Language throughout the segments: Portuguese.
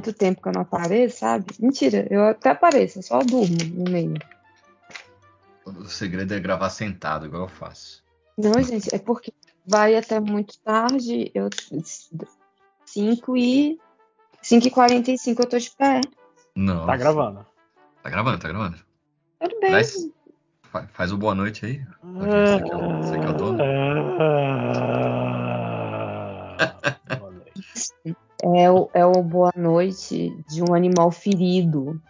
muito tempo que eu não apareço, sabe? Mentira, eu até apareço, eu só durmo no meio. O segredo é gravar sentado, igual eu faço. Não, gente, é porque vai até muito tarde, eu 5 e 5 e 45 eu tô de pé. Não. Tá gravando. Tá gravando, tá gravando. Tudo bem. Fa- faz o boa noite aí. Você que é o, você que é o dono. É o, é o boa noite de um animal ferido,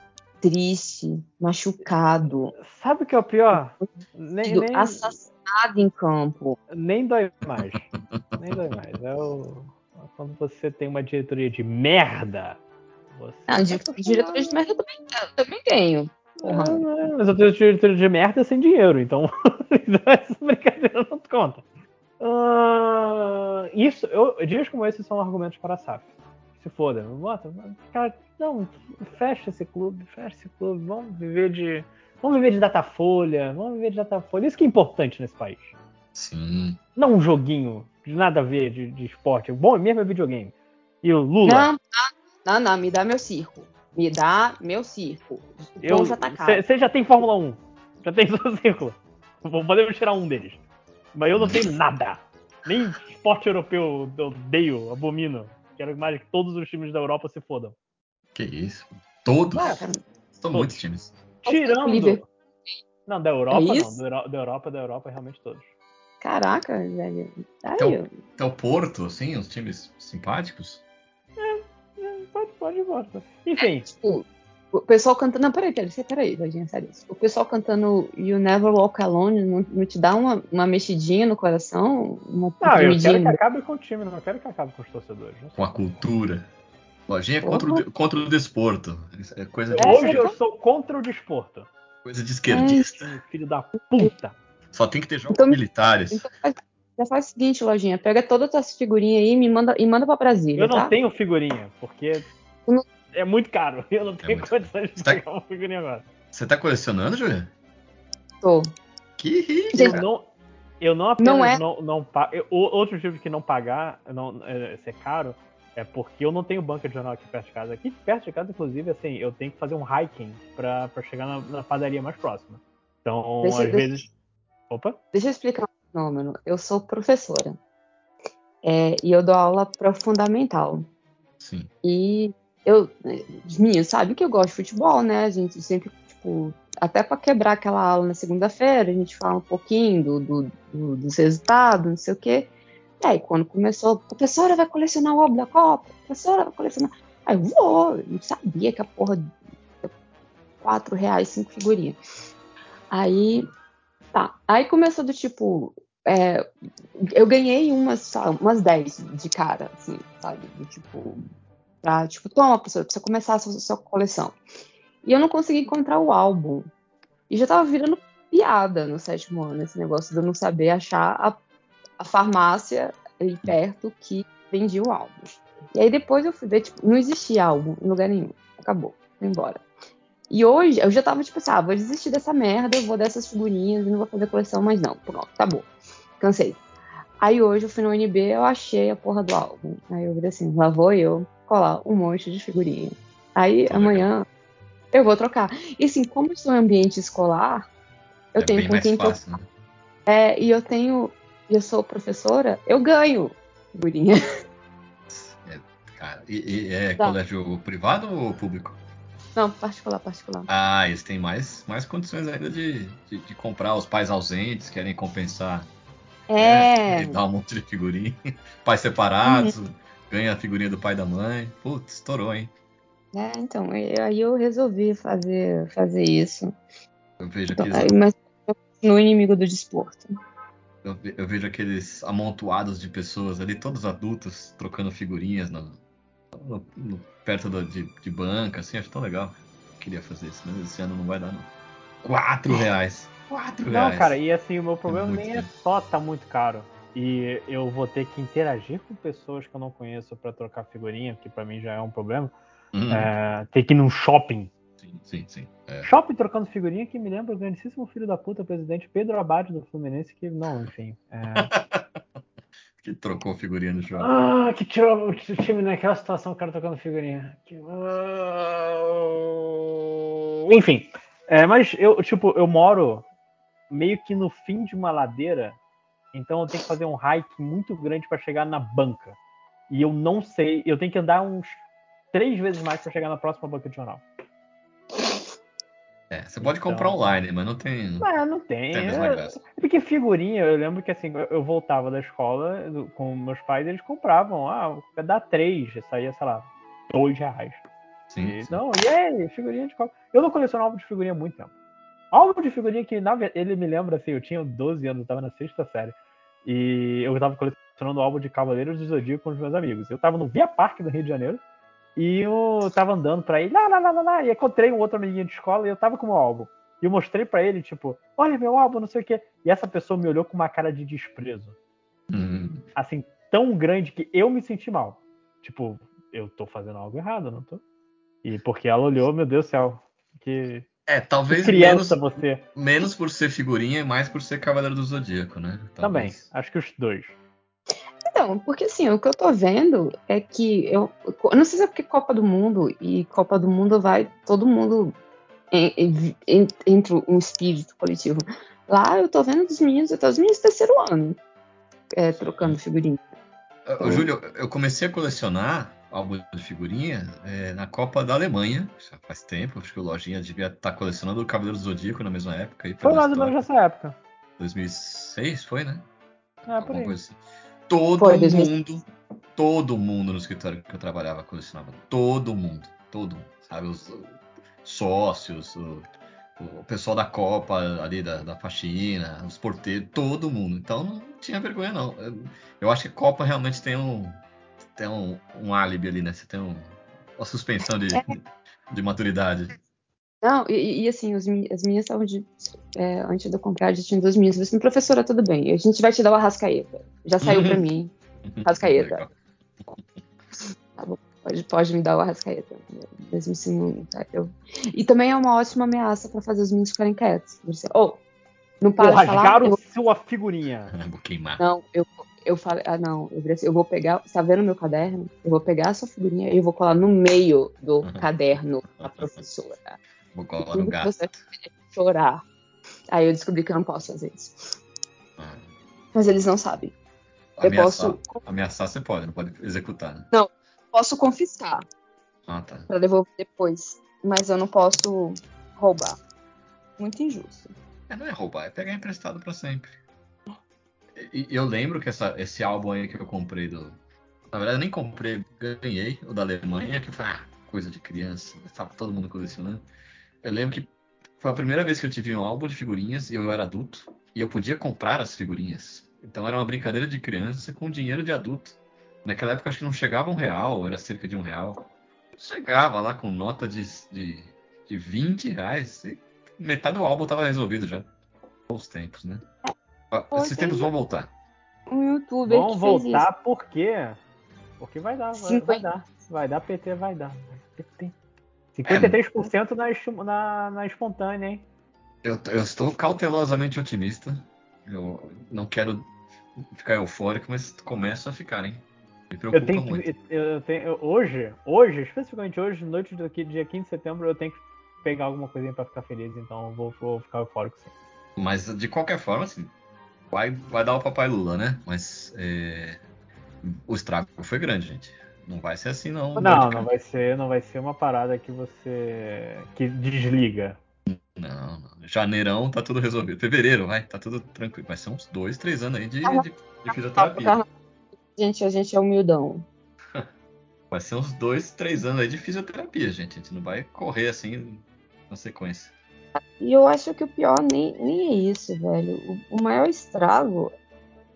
triste, machucado, Sabe o que é o pior? Nem, nem, assassinado em campo. nem dói mais. Nem dói mais. É o, quando você tem uma diretoria de merda. Você Ah, tá de, merda eu também, eu também tenho. Porra. Não, não, Mas eu tenho diretoria de merda sem dinheiro, então essa brincadeira não conta. Ah, isso, eu, dias como esses são argumentos para a SAF. Se foda, bota, cara, não, fecha esse clube, fecha esse clube, vamos viver de. Vamos viver de datafolha, vamos viver de datafolha. Isso que é importante nesse país. Sim. Não um joguinho de nada a ver de, de esporte. O bom mesmo é videogame. E o Lula. Não, não, não, me dá meu circo. Me dá meu circo. Já tá. Você já tem Fórmula 1. Já tem seu círculo. Podemos tirar um deles. Mas eu não tenho nada. Nem esporte europeu eu odeio, abomino. Quero mais que todos os times da Europa se fodam. Que isso? Todos? São muitos times. Tirando. Não, da Europa É não. Da, Euro- da Europa, da Europa, realmente todos. Caraca, velho. Aí, Então- eu- Até o Porto, assim, uns times simpáticos. É, Pode, pode ir embora. Enfim, tipo, o pessoal cantando. Não, peraí, peraí, peraí, Lojinha, sério. O pessoal cantando You Never Walk Alone não, não te dá uma, uma mexidinha no coração? Uma não, eu tremidinha quero que acabe com o time, não quero que acabe com os torcedores. Com a cultura. Lojinha é contra o, contra o desporto. É coisa de, Hoje eu sou contra o desporto. coisa de esquerdista. Filho da puta. Só tem que ter jogos Então- militares. Então faz, já faz o seguinte, Lojinha, pega todas as figurinhas aí e me manda, e manda pra Brasília, Eu não tá? tenho figurinha, porque Tu não- é muito caro. Eu não tenho muito condições de Tá- pegar uma figurinha agora. Você tá colecionando, Julia? Tô. Que rico, Eu não, eu não apenas Não é- não, não pa- eu- o- Outro tipo que não pagar, não, é, ser caro, é porque eu não tenho banca de jornal aqui perto de casa. Aqui perto de casa, inclusive, assim, eu tenho que fazer um hiking pra, pra chegar na, na padaria mais próxima. Então, Deixa- às deixa- vezes. Opa! Deixa eu explicar um fenômeno. Eu sou professora. É, e eu dou aula para fundamental. Sim. E eu, os meninos sabem que eu gosto de futebol, né? A gente sempre, tipo, até para quebrar aquela aula na segunda-feira, a gente fala um pouquinho do, do- do- dos resultados, não sei o quê. E aí, quando começou, professora vai colecionar o álbum da Copa, professora vai colecionar. Aí eu vou, eu não sabia que a porra. quatro reais, cinco figurinhas. Aí, tá. Aí começou do tipo. é, eu ganhei umas, umas 10 de cara, assim, sabe? Do tipo, pra, tipo, toma, professor, você começar a sua, sua coleção. E eu não consegui encontrar o álbum. E já tava virando piada no sétimo ano, esse negócio de eu não saber achar a, a farmácia aí perto que vendia o álbum. E aí depois eu fui ver, tipo, não existia álbum em lugar nenhum. Acabou, foi embora. E hoje eu já tava tipo assim, ah, vou desistir dessa merda, eu vou dessas figurinhas e não vou fazer coleção mais não. Pronto, acabou. Cansei. Aí hoje eu fui no UNB, eu achei a porra do álbum. Aí eu falei assim, lá vou eu colar um monte de figurinha. Aí Legal. amanhã eu vou trocar. E assim, como estou em ambiente escolar, eu é tenho com quem trocar. fácil, né? É, e eu tenho, e eu sou professora, eu ganho figurinha. Cara, e, e é Tá. colégio privado ou público? Não, particular, particular. Ah, eles têm mais, mais condições ainda de, de, de comprar os pais ausentes, querem compensar. É, E dar um monte de figurinha. Pais separados, ganha a figurinha do pai e da mãe. Putz, estourou, hein? é, então, eu- aí eu resolvi fazer, fazer isso. Eu vejo Então, aqueles, aí, mas eu no inimigo do desporto. eu, eu vejo aqueles amontoados de pessoas ali, todos adultos, trocando figurinhas no, no- no- perto da- de, de banca, assim, acho tão legal. Queria fazer isso, mas esse ano não vai dar, não. Quatro reais. Quatro Não, reais. cara, e assim, o meu problema muito nem é dinheiro. só tá muito caro. E eu vou ter que interagir com pessoas que eu não conheço pra trocar figurinha, que pra mim já é um problema. Hum, É, ter que ir num shopping. Sim, sim, sim. É. Shopping trocando figurinha que me lembra o grandíssimo filho da puta presidente Pedro Abad do Fluminense, que não, enfim. é, que trocou figurinha no jogo. Ah, que tirou o time naquela situação, o cara tocando figurinha. Que... Enfim, é, mas eu, tipo, eu moro meio que no fim de uma ladeira, então eu tenho que fazer um hike muito grande para chegar na banca. E eu não sei, eu tenho que andar uns três vezes mais para chegar na próxima banca de jornal. É, você pode comprar Então- online, mas não tem. Não, não tem. Tem É-. Porque figurinha, eu lembro que assim, eu- voltava da escola com meus pais, eles compravam, ah, dá três, saía, sei lá, dois reais. Sim, E, sim. não, e aí, figurinha de Copa. Eu não coleciono álbum de figurinha há muito tempo. Álbum de figurinha que, na ele me lembra assim, eu tinha 12 anos, eu tava na sexta série. E eu tava colecionando o álbum de Cavaleiros do Zodíaco com os meus amigos. Eu tava no Via Parque do Rio de Janeiro. E eu tava andando pra ele, lá, lá, lá, lá, lá, e encontrei um outro amiguinho de escola e eu tava com o álbum. E eu mostrei pra ele, tipo, olha meu álbum, não sei o quê. E essa pessoa me olhou com uma cara de desprezo. Hum, Assim, tão grande que eu me senti mal. Tipo, eu tô fazendo algo errado, não tô? E porque ela olhou, meu Deus do céu, que É, talvez menos, criança você. menos por ser figurinha e mais por ser Cavaleiro do Zodíaco, né? Também, Talvez. acho que os dois. Então, porque assim, o que eu tô vendo é que eu, eu não sei se é porque Copa do Mundo e Copa do Mundo vai todo mundo em- em- em- entre um espírito coletivo. Lá eu tô vendo os meninos, até os meninos do terceiro ano é, trocando figurinha. Júlio, eu comecei a colecionar álbum de figurinha é, na Copa da Alemanha, já faz tempo, acho que o Lojinha devia estar colecionando o Cavaleiro do Zodíaco na mesma época. Aí, Foi mais ou menos nessa época. 2006, foi, né? É, por Alguma aí. coisa assim. Todo Foi, 2006. mundo, todo mundo no escritório que eu trabalhava colecionava. Todo mundo, todo mundo, sabe? Os sócios, o, o pessoal da Copa ali da, da faxina, os porteiros, todo mundo. Então não tinha vergonha, não. Eu, eu acho que Copa realmente tem um, tem um, um álibi ali, né? Você tem um, uma suspensão de, de maturidade. Não, e, e, assim, os, as minhas estavam de. é, antes de eu comprar, já tinha duas minhas. Eu falei assim, professora, tudo bem, a gente vai te dar o Arrascaeta. Já saiu pra Uhum. mim, Arrascaeta. Legal. Pode, pode me dar o Arrascaeta. Mesmo se não. tá, eu- E também é uma ótima ameaça pra fazer os meninos ficarem quietos. Você, oh, não para Pô, de falar. rasgaram eu vou- sua figurinha. Vou queimar. Não, eu, eu falei, ah, não, eu, assim, eu vou pegar, você tá vendo meu caderno? Eu vou pegar a sua figurinha e eu vou colar no meio do Uhum. caderno da professora. Vou colar no gato. você chorar. Aí eu descobri que eu não posso fazer isso. Ah, Mas eles não sabem. Eu Ameaçar, posso, ameaçar você pode, não pode executar, né? posso confiscar Ah, tá. pra devolver depois, mas eu não posso roubar. Muito injusto. É, não é roubar, é pegar emprestado pra sempre. Eu lembro que essa- esse álbum aí que eu comprei do. Na verdade, eu nem comprei, ganhei o da Alemanha, que foi ah, coisa de criança, estava todo mundo colecionando. Eu lembro que foi a primeira vez que eu tive um álbum de figurinhas e eu era adulto e eu podia comprar as figurinhas. Então era uma brincadeira de criança com dinheiro de adulto. Naquela época acho que não chegava um real, era cerca de um real. Chegava lá com nota de, de, de 20 reais metade do álbum tava resolvido já. Bons tempos, né? Pô, Esses tempos tem- vão voltar. Um youtuber Vão que fez voltar por quê? Porque vai dar, vai, vai dar. Vai dar, PT vai dar. PT. 53% na, esti- na, na espontânea, hein? Eu, eu estou cautelosamente otimista. Eu não quero ficar eufórico, mas começo a ficar, hein? Me preocupa Eu tenho muito. que. Eu tenho, eu- hoje, hoje, especificamente hoje, noite do que- dia 15 de setembro, eu tenho que pegar alguma coisinha pra ficar feliz, então eu vou, vou ficar eufórico sim. Mas de qualquer forma, assim, vai, vai dar o papai Lula, né? Mas é, o estrago foi grande, gente. Não vai ser assim, não. Não, não vai ser, não vai ser uma parada que você. que desliga. Não, não. Janeirão tá tudo resolvido. Fevereiro, vai, tá tudo tranquilo. Vai ser uns dois, três anos aí de, Ah, de, de fisioterapia. Gente, a gente é humildão. Vai ser uns dois, três anos aí de fisioterapia, gente. A gente não vai correr assim na sequência. E eu acho que o pior nem, nem é isso, velho. O, o maior estrago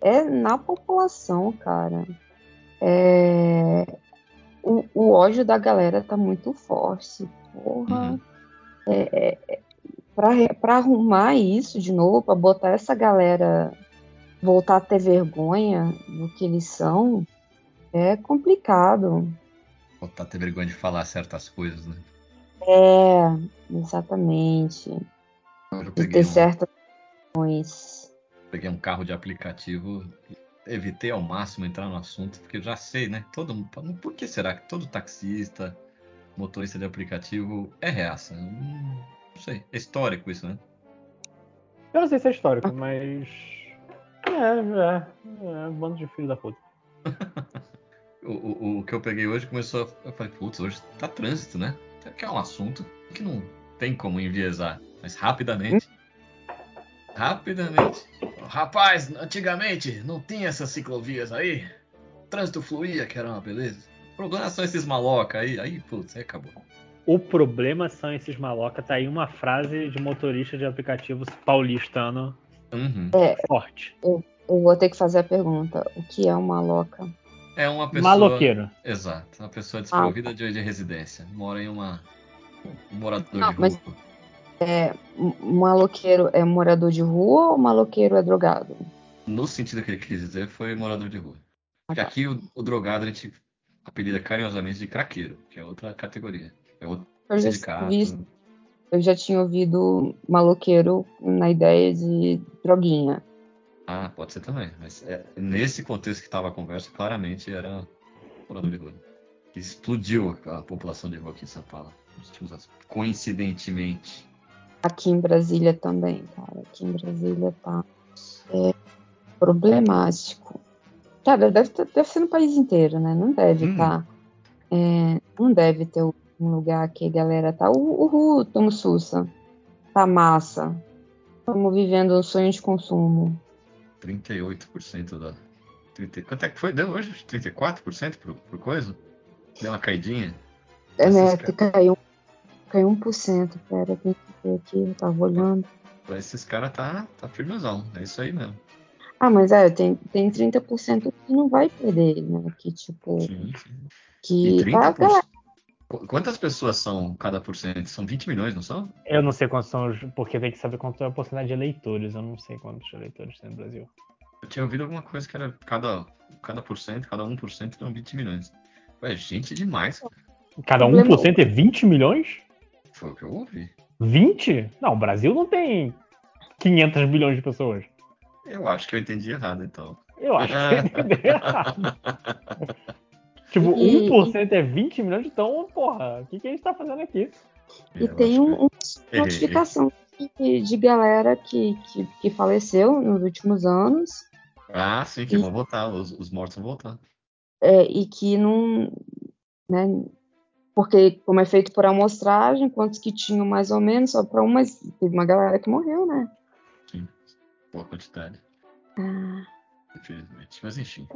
é na população, cara. É, O, o ódio da galera tá muito forte. Porra. Uhum. É, é, pra, pra arrumar isso de novo, pra botar essa galera voltar a ter vergonha do que eles são, é complicado. Voltar a ter vergonha de falar certas coisas, né? É, exatamente. Eu De peguei ter um, certas questões. peguei um carro de aplicativo evitei ao máximo entrar no assunto, porque eu já sei, né? Todo, por que será que todo taxista, motorista de aplicativo é reaça? Hum, não sei. É histórico isso, né? Eu não sei se é histórico, mas. É, é. É, um bando de filho da puta. o, o, o, que eu peguei hoje começou. A, eu falei, putz, hoje tá trânsito, né? Que é um assunto que não tem como enviesar. Mas rapidamente. Rapidamente. Rapaz, antigamente não tinha essas ciclovias aí. O trânsito fluía, que era uma beleza. O problema são esses maloca aí. Aí, putz, aí acabou. O problema são esses maloca. Tá aí uma frase de motorista de aplicativos paulistano uhum. é, forte. Eu, eu, vou ter que fazer a pergunta: o que é um maloca? É uma pessoa. Maloqueiro. Exato. Uma pessoa desprovida ah. de, de residência. Mora em uma. Um morador Não, de rua. Mas é, maloqueiro é morador de rua ou maloqueiro é drogado? No sentido que ele quis dizer, foi morador de rua. Porque aqui o, o drogado a gente apelida carinhosamente de craqueiro, que é outra categoria. É outro eu sindicato. Já eu já tinha ouvido maloqueiro na ideia de droguinha. Ah, pode ser também. Mas é, nesse contexto que estava a conversa, claramente era morador de rua. Explodiu a população de rua aqui em São Paulo. Coincidentemente. Aqui em Brasília também, cara. Aqui em Brasília tá é, problemático. Cara, deve, deve ser no país inteiro, né? Não deve estar. Hum. Tá, é, não deve ter um lugar que a galera tá. Uhul, tamo sussa. Tá massa. Estamos vivendo um sonho de consumo. 38% da. 30, quanto é que foi? Deu hoje? 34% por, por coisa? Deu uma caidinha? É, né? Caiu Caiu 1%. Pera, tem que ver aqui, eu tava olhando. Pra esses caras tá, tá firmezão. É isso aí mesmo. Ah, mas é, tem, tem 30% que não vai perder, né? Que tipo. Sim, sim. Que. E 30%, tá, Quantas pessoas são cada por cento? São 20 milhões, não são? Eu não sei quantos são, porque tem que saber quanto é a porcentagem de eleitores. Eu não sei quantos eleitores tem no Brasil. Eu tinha ouvido alguma coisa que era cada, cada por cento, cada 1% são 20 milhões. Ué, gente demais. Cada 1% é 20 milhões? Foi o que eu ouvi. 20? Não, o Brasil não tem 500 bilhões de pessoas. Eu acho que eu entendi errado, então. Eu acho que eu entendi errado. tipo, e... 1% é 20 milhões, então, porra, o que, que a gente tá fazendo aqui? E eu tem uma notificação de, de galera que, que, que, faleceu nos últimos anos. Ah, sim, que e... vão voltar, os, os mortos vão voltar. É, e que não. Né, porque como é feito por amostragem, quantos que tinham mais ou menos, só para uma, teve uma galera que morreu, né? Sim, boa quantidade. Ah. Infelizmente, mas enfim.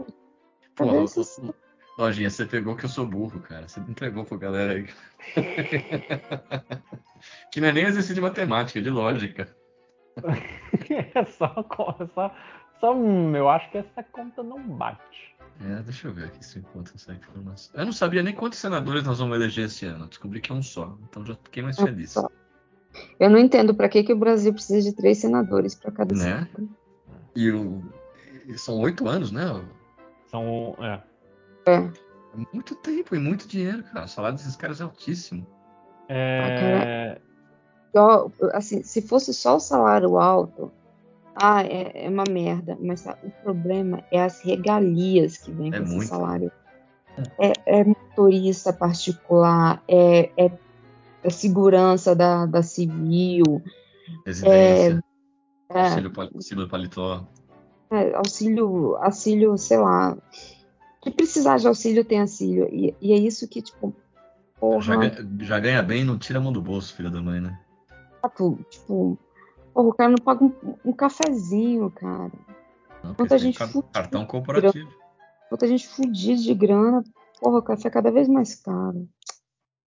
Pô, Lojinha, Lojinha, você pegou que eu sou burro, cara. Você entregou pra galera aí. que não é nem exercício de matemática, é de lógica. é só, só, só, eu acho que essa conta não bate. É, deixa eu ver aqui se eu encontro essa informação. Eu não sabia nem quantos senadores nós vamos eleger esse ano. Descobri que é um só. Então já fiquei mais feliz. Eu não entendo para que, que o Brasil precisa de três senadores para cada né? senador. E, o... e são oito anos, né? São. É. é. é. Muito tempo e muito dinheiro, cara. O salário desses caras é altíssimo. É. Ah, cara, assim, se fosse só o salário alto, ah, é, é uma merda. Mas o problema é as regalias que vêm é com esse muito. salário. É, é, motorista particular, é, é, é segurança da, da civil. Residência. É, auxílio, auxílio paletó. É, auxílio, auxílio, sei lá. Que precisar de auxílio tem auxílio. E, e é isso que, tipo. Porra, já, já ganha bem não tira a mão do bolso, filha da mãe, né? Tipo, Porra, o cara não paga um, um cafezinho, cara. Não, Quanta gente car cartão corporativo. Quanta gente fudida de grana. Porra, o café é cada vez mais caro.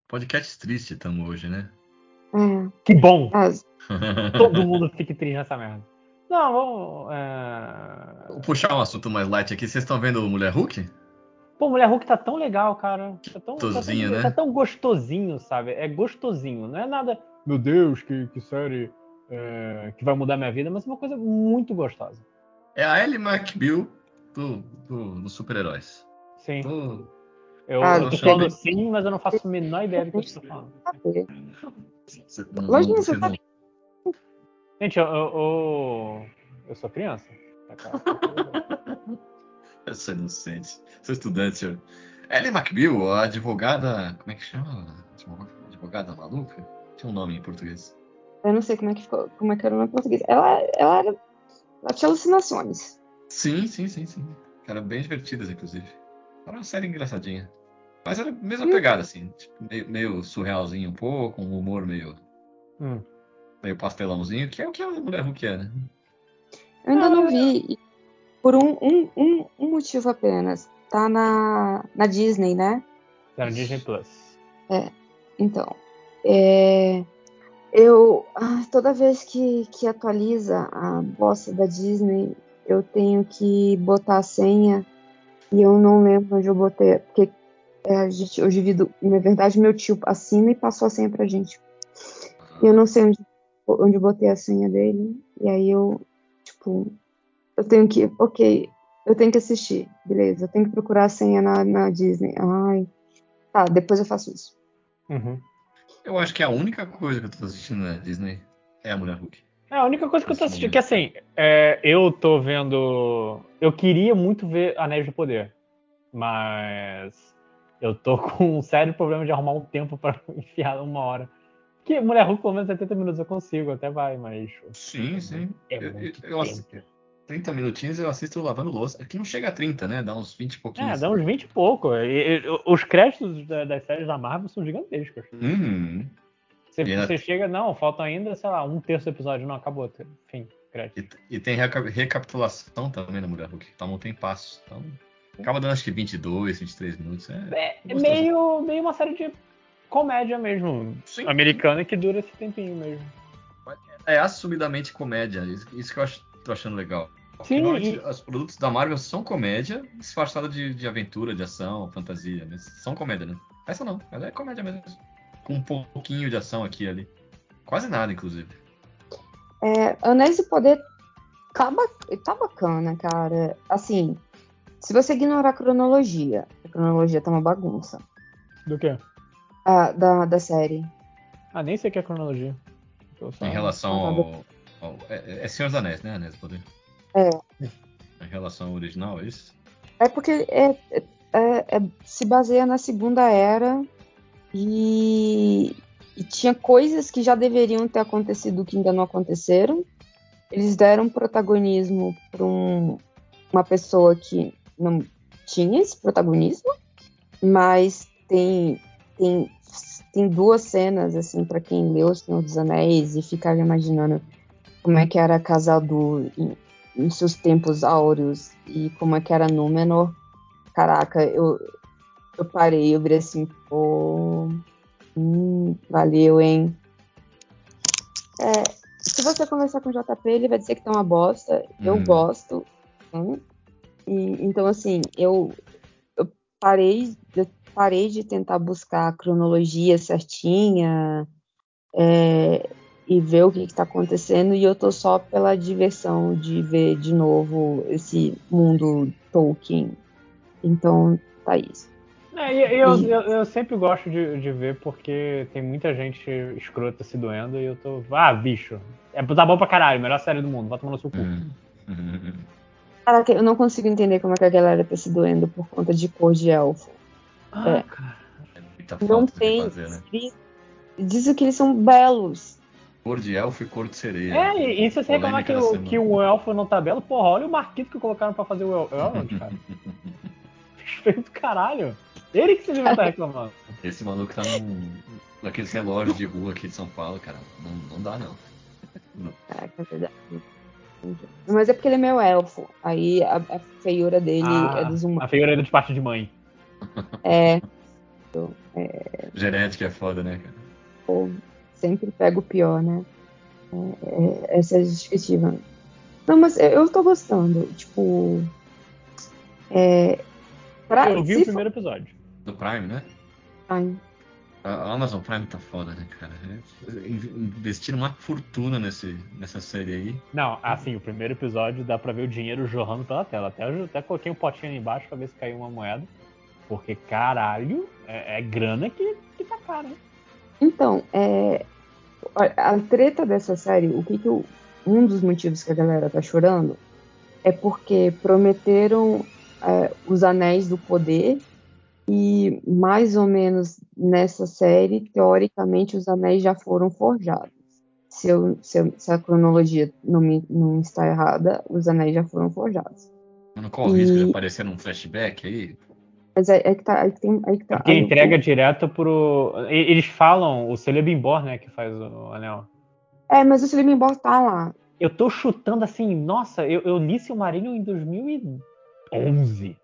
Podcast triste estamos hoje, né? É. Que bom! Mas... Todo mundo fique triste nessa merda. Não, vamos. É... Vou puxar um assunto mais light aqui. Vocês estão vendo o Mulher Hulk? Pô, Mulher Hulk tá tão legal, cara. Tá tão, gostosinho, tá tão, né? Tá tão gostosinho, sabe? É gostosinho. Não é nada. Meu Deus, que, que série é, que vai mudar minha vida, mas é uma coisa muito gostosa. É a Ellie McBeal do, do, do super-heróis. Sim. Eu, ah, eu tô falando sim, mas eu não faço a menor ideia do que eu estou falando. Lógico que você não... Gente, eu, eu, eu, sou criança. Eu sou inocente. Sou estudante, senhor. Ellie McBeal, a advogada. Como é que chama? Advogada maluca? Tinha um nome em português. Eu não sei como é que ficou, como é que era o nome em português. Ela, ela era. Ela tinha alucinações. Sim, sim, sim, sim. Eram bem divertidas, inclusive. Era uma série engraçadinha. Mas era a mesma pegada, assim. Tipo, meio, meio, surrealzinho um pouco, um humor meio. Hum. Meio pastelãozinho, que é o que a mulher Hulk é, né? Eu ainda não vi. Por um, um, um, um motivo apenas. Tá na, na Disney, né? Tá na Disney Plus. É. Então. É, eu. Ah, toda vez que, que atualiza a bosta da Disney, eu tenho que botar a senha e eu não lembro onde eu botei. Porque é, a gente, eu divido. Na verdade, meu tio assina e passou a senha pra gente. E eu não sei onde, onde eu botei a senha dele. E aí eu, tipo, eu tenho que. Ok, eu tenho que assistir. Beleza, eu tenho que procurar a senha na, na Disney. Ai. Tá, depois eu faço isso. Uhum. Eu acho que a única coisa que eu tô assistindo na Disney é a Mulher Hulk. É, a única coisa que eu tô assistindo, que assim, é, eu tô vendo. Eu queria muito ver Anéis do Poder, mas eu tô com um sério problema de arrumar um tempo para enfiar uma hora. Que Mulher Hulk, pelo menos 70 minutos eu consigo, até vai, mas. Sim, sim. É eu, eu, eu 30 minutinhos eu assisto lavando louça. Aqui não chega a 30, né? Dá uns 20 e pouquinhos. É, dá uns 20 e pouco. E, e, os créditos das séries da Marvel são gigantescos. Uhum. Você, você chega, não, faltam ainda, sei lá, um terço do episódio. Não, acabou. Enfim, crédito. E, e tem recapitulação também na Mulher Hulk, que toma um tempasso. Então, acaba dando acho que 22, 23 minutos. É, é, é meio, meio uma série de comédia mesmo. Sim. Americana que dura esse tempinho mesmo. É assumidamente comédia. Isso que eu acho, tô achando legal. Sim, e... os produtos da Marvel são comédia, disfarçada de, de aventura, de ação, fantasia. Mas são comédia, né? Essa não, ela é comédia mesmo com um pouquinho de ação aqui e ali. Quase nada, inclusive. É, Anéis do Poder tá, tá bacana, cara. Assim, se você ignorar a cronologia, a cronologia tá uma bagunça. Do quê? Ah, da, da série. Ah, nem sei o que é cronologia. Só... Em relação ao. ao é, é Senhor dos Anéis, né? Anéis do Poder. É. Em relação ao original, é isso? É porque é, é, é, se baseia na Segunda Era e, e tinha coisas que já deveriam ter acontecido que ainda não aconteceram. Eles deram protagonismo para um, uma pessoa que não tinha esse protagonismo, mas tem, tem, tem duas cenas, assim, para quem leu O Senhor dos Anéis e ficava imaginando como é que era a casa do em, seus tempos áureos e como é que era Númenor. Caraca, eu, eu parei, eu virei assim, pô. Hum, valeu, hein? É, se você conversar com o JP, ele vai dizer que tá uma bosta. Eu hum. gosto. Né? E, então, assim, eu, eu parei, eu parei de tentar buscar a cronologia certinha é, e ver o que está acontecendo, e eu tô só pela diversão de ver de novo esse mundo Tolkien. Então, tá isso. É, eu, eu, eu, sempre gosto de, de, ver porque tem muita gente escrota se doendo e eu tô. Ah, bicho. É, tá bom pra caralho, melhor série do mundo, vai tomar no seu cu. Uhum. Caraca, eu não consigo entender como é que a galera tá se doendo por conta de cor de elfo. Ah, é. cara. É não tem. Fazer, né? Dizem que eles são belos. Cor de elfo e cor de sereia. É, e, se você reclamar que, o, que o elfo não tá belo, porra, olha o marquito que colocaram pra fazer o elfo, cara. Feio do caralho. Ele que se devia estar reclamando. Esse maluco tá num. naqueles relógios de rua aqui de São Paulo, cara. Não, não dá, não. Caraca, é verdade. Mas é porque ele é meu elfo. Aí a, a feiura dele ah, é dos humanos. A feiura é de parte de mãe. É. é... Genética é foda, né, cara? Pô, sempre pega o pior, né? É, é, essa é a justificativa. Não, mas eu tô gostando. Tipo. É, pra, eu vi o primeiro for... episódio do Prime, né? Prime. A Amazon Prime tá foda, né, cara? Investiram uma fortuna nesse, nessa série aí. Não, assim, o primeiro episódio dá pra ver o dinheiro jorrando pela tela. Até, até coloquei um potinho ali embaixo pra ver se caiu uma moeda. Porque, caralho, é, é grana que, que tá cara, hein? Então, é, a treta dessa série, o que que um dos motivos que a galera tá chorando é porque prometeram é, os Anéis do Poder, e mais ou menos nessa série, teoricamente, os anéis já foram forjados. Se, eu, se, eu, se a cronologia não, me, não, está errada, os anéis já foram forjados. Não corre o risco de aparecer num flashback aí? Mas é, é que tá. Aí tem, aí que tá Porque entrega eu... direto pro. Eles falam, o Celebrimbor, né, que faz o anel. É, mas o Celebrimbor tá lá. Eu tô chutando assim, nossa, eu, eu li Silmarillion em 2011.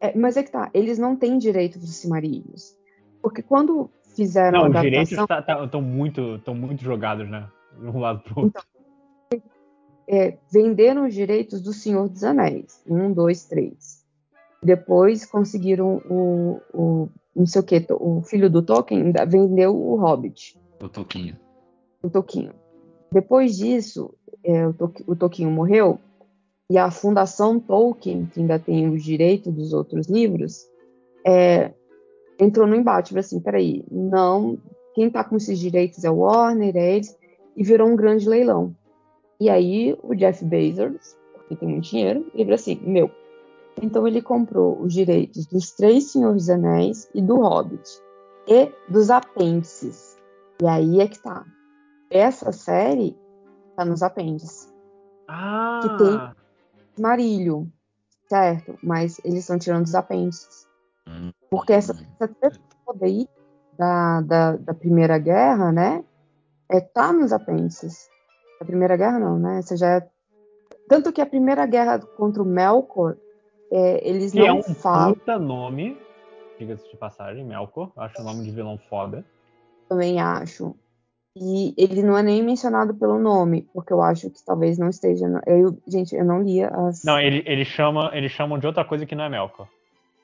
É, mas é que tá, eles não têm direito dos Silmarillions. Porque quando fizeram não, adaptação... os direitos estão tá, tá, muito, muito jogados, né? De um lado pro outro. Então, é, venderam os direitos do Senhor dos Anéis. Um, dois, três. Depois conseguiram o, o não sei o que, o filho do Tolkien vendeu o Hobbit. O Toquinho. O Toquinho. Depois disso, é, o, to, o Toquinho morreu e a Fundação Tolkien, que ainda tem os direitos dos outros livros, é, entrou no embate, falou assim, peraí, não, quem está com esses direitos é o Warner, é eles, e virou um grande leilão. E aí o Jeff Bezos, que tem muito dinheiro, ele falou assim, meu, então ele comprou os direitos dos Três Senhores Anéis e do Hobbit, e dos apêndices. E aí é que tá. Essa série tá nos apêndices. Ah! Que tem Marilho, certo? Mas eles estão tirando os apêndices. Hum. Porque essa, essa toda aí da, da, da, Primeira Guerra, né? É, tá nos apêndices. A Primeira Guerra não, né? Essa já é... Tanto que a Primeira Guerra contra o Melkor, é, eles que não é um falam... puta nome, diga-se de passagem, Melkor. Acho o nome de vilão foda. Também acho. E ele não é nem mencionado pelo nome, porque eu acho que talvez não esteja. Eu, gente, eu não lia as. Não, ele, ele chama, eles chamam de outra coisa que não é Melkor.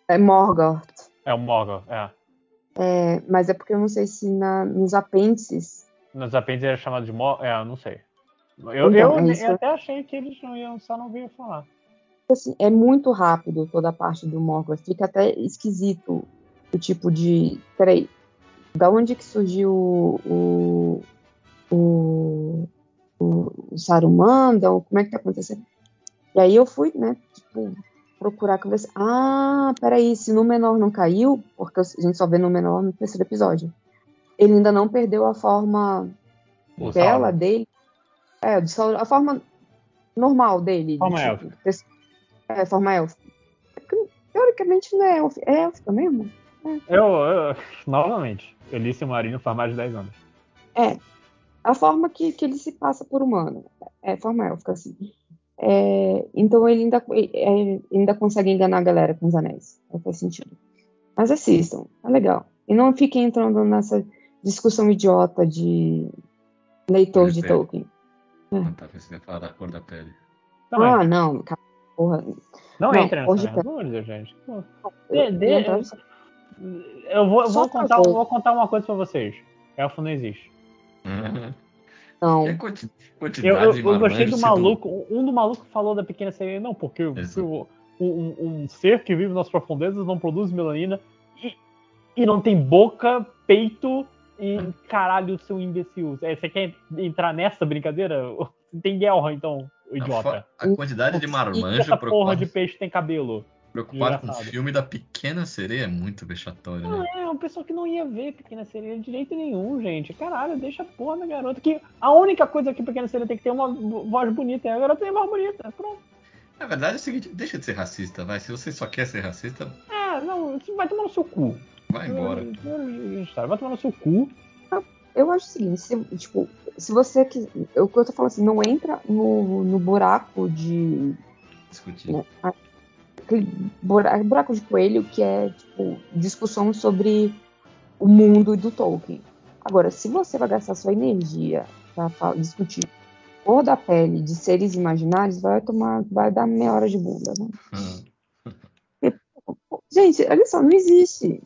É Morgoth. É o Morgoth, é. é. Mas é porque eu não sei se na, nos apêndices. Nos apêndices era chamado de Morgoth? É, eu não sei. Eu, então, eu, é eu, até achei que eles não iam, só não vinham falar. Assim, é muito rápido toda a parte do Morgoth. Fica até esquisito o tipo de. Peraí, da onde que surgiu o, o, o, o Saruman, como é que tá acontecendo? E aí eu fui, né, tipo, procurar conversar. Ah, peraí, se no menor não caiu, porque a gente só vê no menor no terceiro episódio, ele ainda não perdeu a forma o dela, dele. É, a forma normal dele. De, tipo, élfica. É, forma élfica. Teoricamente não é élfica, é élfica mesmo? É. Eu, eu, novamente, eu li Silmarillion faz mais de 10 anos. É. A forma que, que ele se passa por humano. É forma élfica, assim. É, então ele ainda, é, ainda consegue enganar a galera com os anéis. Não faz sentido. Mas assistam, é legal. E não fiquem entrando nessa discussão idiota de leitor de, de Tolkien. É. Não tá pensando falar da cor da pele. Não ah, é. não, porra. Não, não entra nessa, pelo amor de gente. de, de, eu vou, eu vou contar, eu vou contar uma coisa pra vocês. Elfo não existe. Não. É quanti, eu, eu, eu gostei do maluco. Um do maluco falou da pequena sereia. Não, porque um, um, um, ser que vive nas profundezas não produz melanina e, e não tem boca, peito e caralho, seu imbecil. É, você quer entrar nessa brincadeira? Tem guerra, então, idiota. A, a quantidade de marmanjo. Essa porra de peixe tem cabelo. Preocupado com o filme da Pequena Sereia é muito vexatório, ah, né? É, um pessoal que não ia ver Pequena Sereia de jeito nenhum, gente. Caralho, deixa a porra da garota. Que a única coisa que Pequena Sereia tem que ter é uma voz bonita. E a garota tem voz bonita. Pronto. Na verdade é o seguinte, deixa de ser racista, vai. Se você só quer ser racista. É, não, vai tomar no seu cu. Vai embora. Vai tomar no seu cu. Eu acho o seguinte, se, tipo, se você quiser. O que eu tô falando assim, não entra no, no buraco de. Discutir. Né, aquele buraco de coelho que é tipo discussão sobre o mundo do Tolkien. Agora, se você vai gastar sua energia para discutir cor da pele de seres imaginários, vai tomar, vai dar meia hora de bunda, né? Hum. Gente, olha só, não existe.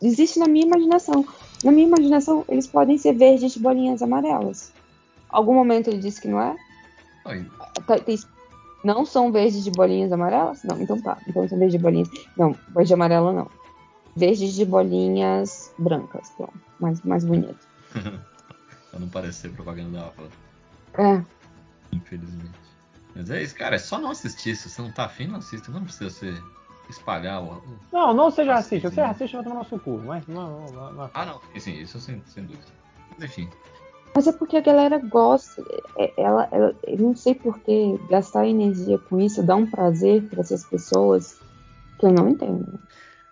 Existe na minha imaginação. Na minha imaginação, eles podem ser verdes de bolinhas amarelas. Algum momento ele disse que não é? Oi. Tá, não são verdes de bolinhas amarelas? Não, então tá. Então são verdes de bolinhas. Não, verde amarela não. Verdes de bolinhas brancas. Pronto. Mais, mais bonito. pra não parecer propaganda da Apple. É. Infelizmente. Mas é isso, cara. É só não assistir. Se você não tá afim, não assista. Não precisa ser espalhar o. Não, não seja racista. Você é racista vai tomar no seu cu. Mas não, não, não. Ah, não. Sim, isso sem, sem dúvida. Mas enfim. Mas é porque a galera gosta. é- Ela, ela, eu não sei por que gastar energia com isso dá um prazer para essas pessoas que eu não entendo.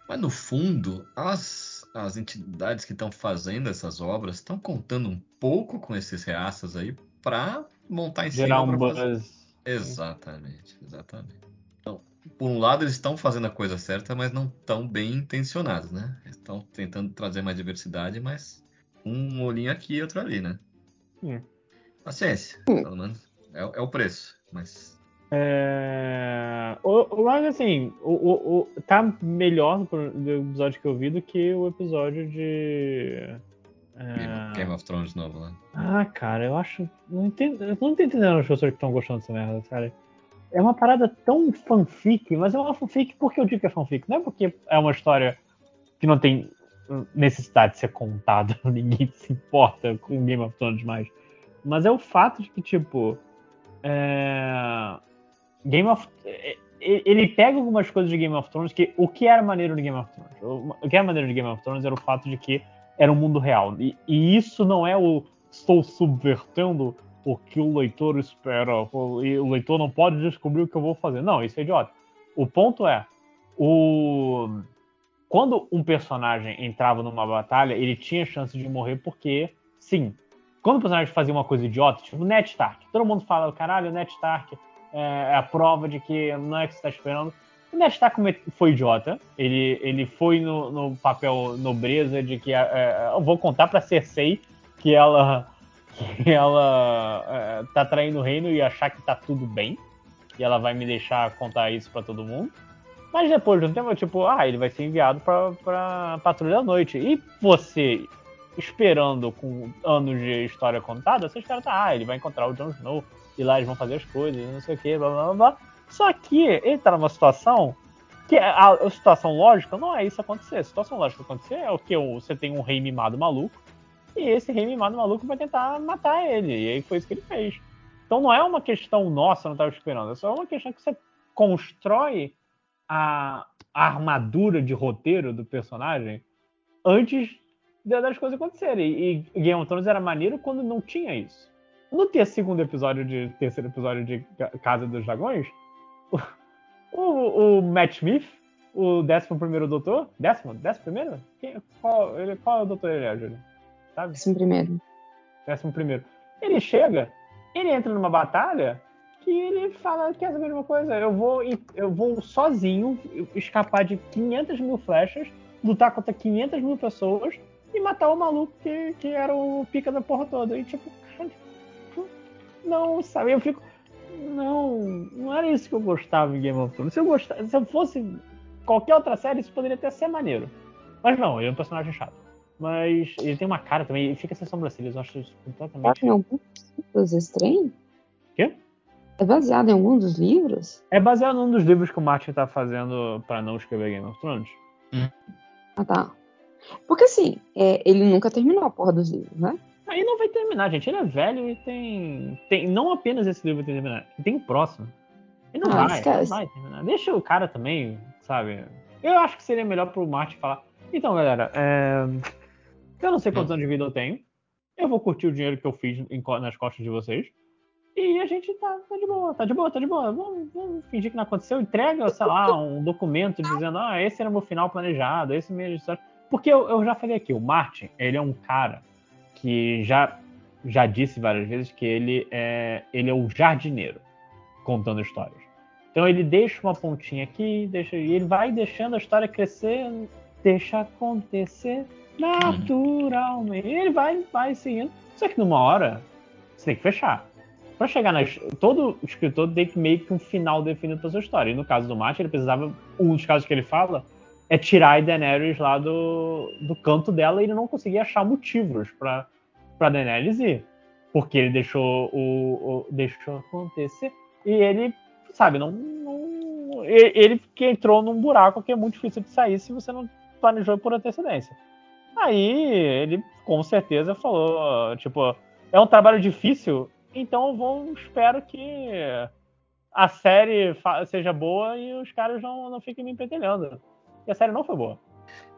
Mas no fundo, as, as entidades que estão fazendo essas obras estão contando um pouco com esses reaças aí para montar em Gerar cima um pra fazer- buzz. Exatamente, exatamente. Por um lado, eles estão fazendo a coisa certa, mas não estão bem intencionados, né? Eles estão tentando trazer mais diversidade, mas um olhinho aqui e outro ali, né? Hum. Paciência, pelo menos. É, é o preço, mas É... O, o, mas assim, o, o, o- tá melhor do episódio que eu vi do que o episódio de. Game, é, Game of Thrones novo, né? Ah, cara, eu acho. Não entendo, eu não tô entendendo as pessoas que estão gostando dessa merda, cara. É uma parada tão fanfic, mas é uma fanfic porque eu digo que é fanfic. Não é porque é uma história que não tem necessidade de ser contada, ninguém se importa com Game of Thrones mais. Mas é o fato de que, tipo. é, Game of. é- é- Ele pega algumas coisas de Game of Thrones que. O que era maneiro no Game of Thrones? O que era maneiro de Game of Thrones era o fato de que era um mundo real. E, e isso não é o estou subvertendo o que o leitor espera. E o leitor não pode descobrir o que eu vou fazer. Não, isso é idiota. O ponto é, o quando um personagem entrava numa batalha, ele tinha chance de morrer porque, sim, quando o personagem fazia uma coisa idiota, tipo Ned Stark, todo mundo fala, caralho, Ned Stark é a prova de que não é o que você está esperando. O Ned Stark foi idiota, ele, ele foi no, no papel nobreza de que, é, é, eu vou contar pra Cersei que ela que ela é, tá traindo o reino e achar que tá tudo bem, e ela vai me deixar contar isso pra todo mundo. Mas depois de um tempo, tipo, ah, ele vai ser enviado pra, pra Patrulha da Noite. E você, esperando com anos de história contada, você espera, tá, ah, ele vai encontrar o Jon Snow, e lá eles vão fazer as coisas, não sei o que, blá blá blá blá. Só que ele tá numa situação que a, a situação lógica não é isso acontecer. A situação lógica acontecer é o que você tem um rei mimado maluco, e esse rei mimado maluco vai tentar matar ele. E aí foi isso que ele fez. Então não é uma questão nossa, não estava esperando. É só uma questão que você constrói a, armadura de roteiro do personagem antes das coisas acontecerem. E, Game of Thrones era maneiro quando não tinha isso. No segundo episódio de terceiro episódio de Ca- Casa dos Dragões, o, o, o Matt Smith, o décimo primeiro doutor, décimo, décimo primeiro? Quem, qual, ele, qual é o doutor ele é, Júlio? Sabe? Assim, primeiro. décimo primeiro. Ele chega, ele entra numa batalha que ele fala, quer saber de uma coisa? Eu vou, eu vou sozinho escapar de 500 mil flechas, lutar contra 500 mil pessoas e matar o maluco que, que era o pica da porra toda. E tipo, cara, não, sabe? Eu fico, não, não era isso que eu gostava em Game of Thrones. Se eu, gostava, se eu fosse qualquer outra série, isso poderia até ser maneiro. Mas não, ele é um personagem chato. Mas ele tem uma cara também, ele fica sem sobrancelhas, eu acho isso completamente. Em alguns livros estranhos? Quê? É baseado em algum dos livros? É baseado num dos livros que o Martin tá fazendo pra não escrever Game of Thrones. Ah, tá. Porque assim, é, ele nunca terminou a porra dos livros, né? Aí não vai terminar, gente. Ele é velho e tem. tem não apenas esse livro vai terminar, tem o próximo. Ele não Ah, vai, esquece. não vai terminar. Deixa o cara também, sabe? Eu acho que seria melhor pro Martin falar. Então, galera, é, eu não sei quantos anos de vida eu tenho. Eu vou curtir o dinheiro que eu fiz em nas costas de vocês. E a gente tá, tá de boa, tá de boa, tá de boa. Vamos, vamos fingir que não aconteceu. Entrega, sei lá, um documento dizendo, ah, esse era meu final planejado, esse mesmo. Porque eu, eu já falei aqui, o Martin, ele é um cara que já, já disse várias vezes que ele é, ele é o jardineiro contando histórias. Então ele deixa uma pontinha aqui, deixa, e ele vai deixando a história crescer, deixa acontecer naturalmente. E ele vai, vai seguindo. Só que numa hora, você tem que fechar. Pra chegar na. Todo escritor tem que meio que um final definido pra sua história. E no caso do Martin, ele precisava. Um dos casos que ele fala é tirar a Daenerys lá do, do canto dela e ele não conseguia achar motivos pra, pra Daenerys ir. Porque ele deixou o, o- deixou acontecer. E ele, sabe, não. não ele que entrou num buraco que é muito difícil de sair se você não planejou por antecedência. Aí ele com certeza falou, tipo, é um trabalho difícil, então eu vou, espero que a série seja boa e os caras não, não fiquem me entendendo. E a série não foi boa.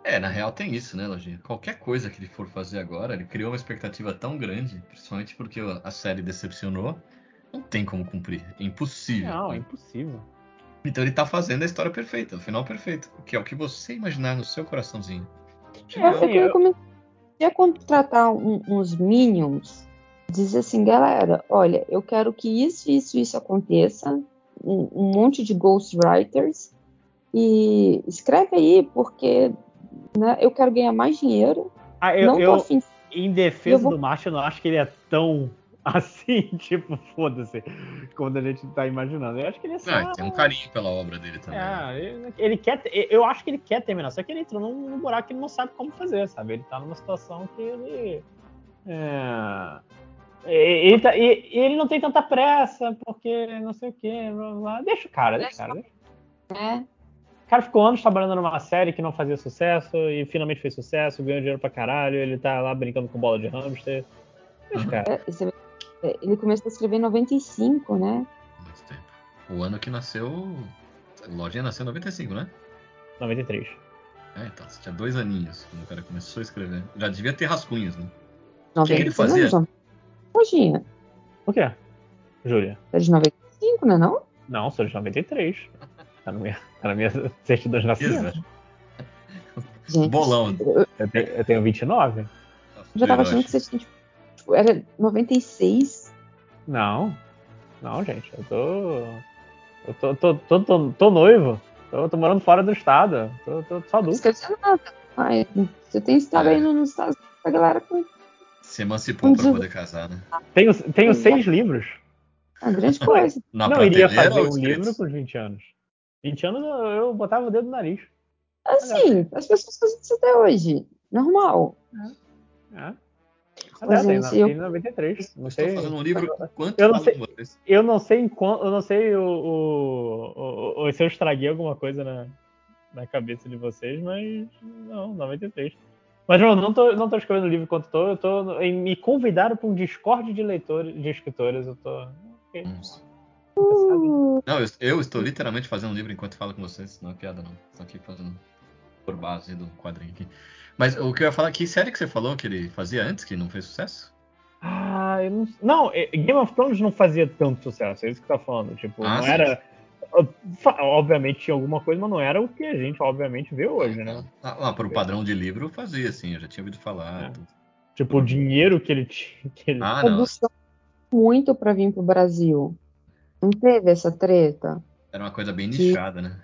É, na real tem isso, né, Lojinha? Qualquer coisa que ele for fazer agora, ele criou uma expectativa tão grande, principalmente porque a série decepcionou, não tem como cumprir. É impossível. Não, é impossível. Então ele tá fazendo a história perfeita, o final perfeito, que é o que você imaginar no seu coraçãozinho. É, assim, eu comecei a contratar um, uns minions, dizer assim, galera, olha, eu quero que isso, isso, isso aconteça, um, um monte de ghostwriters, e escreve aí, porque né, eu quero ganhar mais dinheiro. Ah, eu, não tô eu, afim. Em defesa vou... do macho, eu não acho que ele é tão assim, tipo, foda-se, como a gente tá imaginando. Eu acho que ele é só... Ah, tem um carinho pela obra dele também. É, ele, ele quer, eu acho que ele quer terminar, só que ele entrou num, num buraco que ele não sabe como fazer, sabe? Ele tá numa situação que ele. É, ele, tá, e, ele não tem tanta pressa, porque não sei o que, deixa o cara, deixa o cara. Deixa. É. O cara ficou anos trabalhando numa série que não fazia sucesso e finalmente fez sucesso, ganhou dinheiro pra caralho, ele tá lá brincando com bola de hamster. Deixa o cara. É, é, ele começou a escrever em 95, né? Muito tempo. O ano que nasceu. A lojinha nasceu em 95, né? 93. É, então, você tinha dois aninhos quando o cara começou a escrever. Já devia ter rascunhos, né? O que, ele fazia? Anos, lojinha. O que? Júlia? É de 95, não é não? Não, sou de 93. Tá na minha, tá na minha certidão de nascimento. Gente, Bolão. Eu, tenho, eu tenho 29. Eu já tava achando que você tinha tipo, era 96? Não. Não, gente. Eu tô. Eu tô, tô, tô, tô, tô noivo. Tô, tô, morando fora do estado. Tô, tô só adulto. Não nada. Ai, você tem estado é. aí nos Estados Unidos, a galera com. Se emancipou pra poder casar, né? Tenho, tenho seis livros. A ah, grande coisa. Na não iria fazer um livro com 20 anos. 20 anos eu, eu botava o dedo no nariz. Assim, as pessoas fazem isso até hoje. Normal. É. é. Aliás, gente, tem, eu... tem 93. Não sei. fazendo um livro quanto eu não sei, eu não sei eu não sei o, o, o, se eu estraguei alguma coisa na, na cabeça de vocês, mas não, 93. Mas não, não tô, não tô escrevendo livro enquanto tô, eu tô em, me convidaram para um Discord de leitores, de escritores, eu tô. Okay. Não, eu, eu, estou literalmente fazendo um livro enquanto falo com vocês, não é piada não. Estou aqui fazendo por base do quadrinho aqui. Mas o que eu ia falar, que série que você falou que ele fazia antes, que não fez sucesso? Ah, eu não. Não, é, Game of Thrones não fazia tanto sucesso, é isso que tá falando. Tipo, ah, não sim. era. Obviamente tinha alguma coisa, mas não era o que a gente, obviamente, vê hoje, né? Ah, ah pro padrão de livro fazia, sim, eu já tinha ouvido falar. É. Tipo, o dinheiro que ele tinha. Que ele... Ah, não. muito para vir pro Brasil. Não teve essa treta? Era uma coisa bem nichada, né?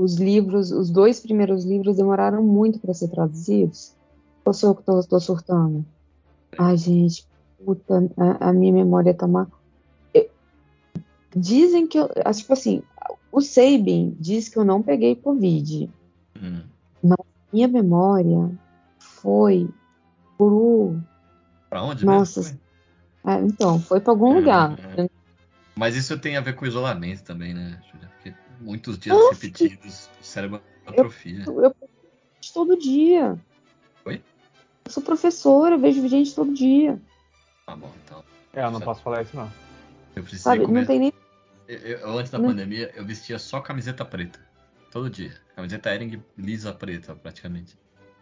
Os livros, os dois primeiros livros demoraram muito para ser traduzidos. Ou sou eu que tô, surtando? Ai, gente, puta, a, a minha memória tá uma. Dizem que eu. Tipo assim, o Sabin diz que eu não peguei Covid. Hum. Mas minha memória foi pro. Pra onde? Nossa. É, então, foi para algum hum, lugar. Mas isso tem a ver com isolamento também, né, Julia? Muitos dias Nossa, repetidos, o cérebro atrofia. Eu, eu, todo dia. Oi? Eu sou professora, vejo gente todo dia. Tá bom, então. É, eu não posso falar isso, não. Eu preciso Sabe, comer... não tem nem. Eu, eu, antes da não. pandemia, eu vestia só camiseta preta. Todo dia. Camiseta Ering lisa preta, praticamente.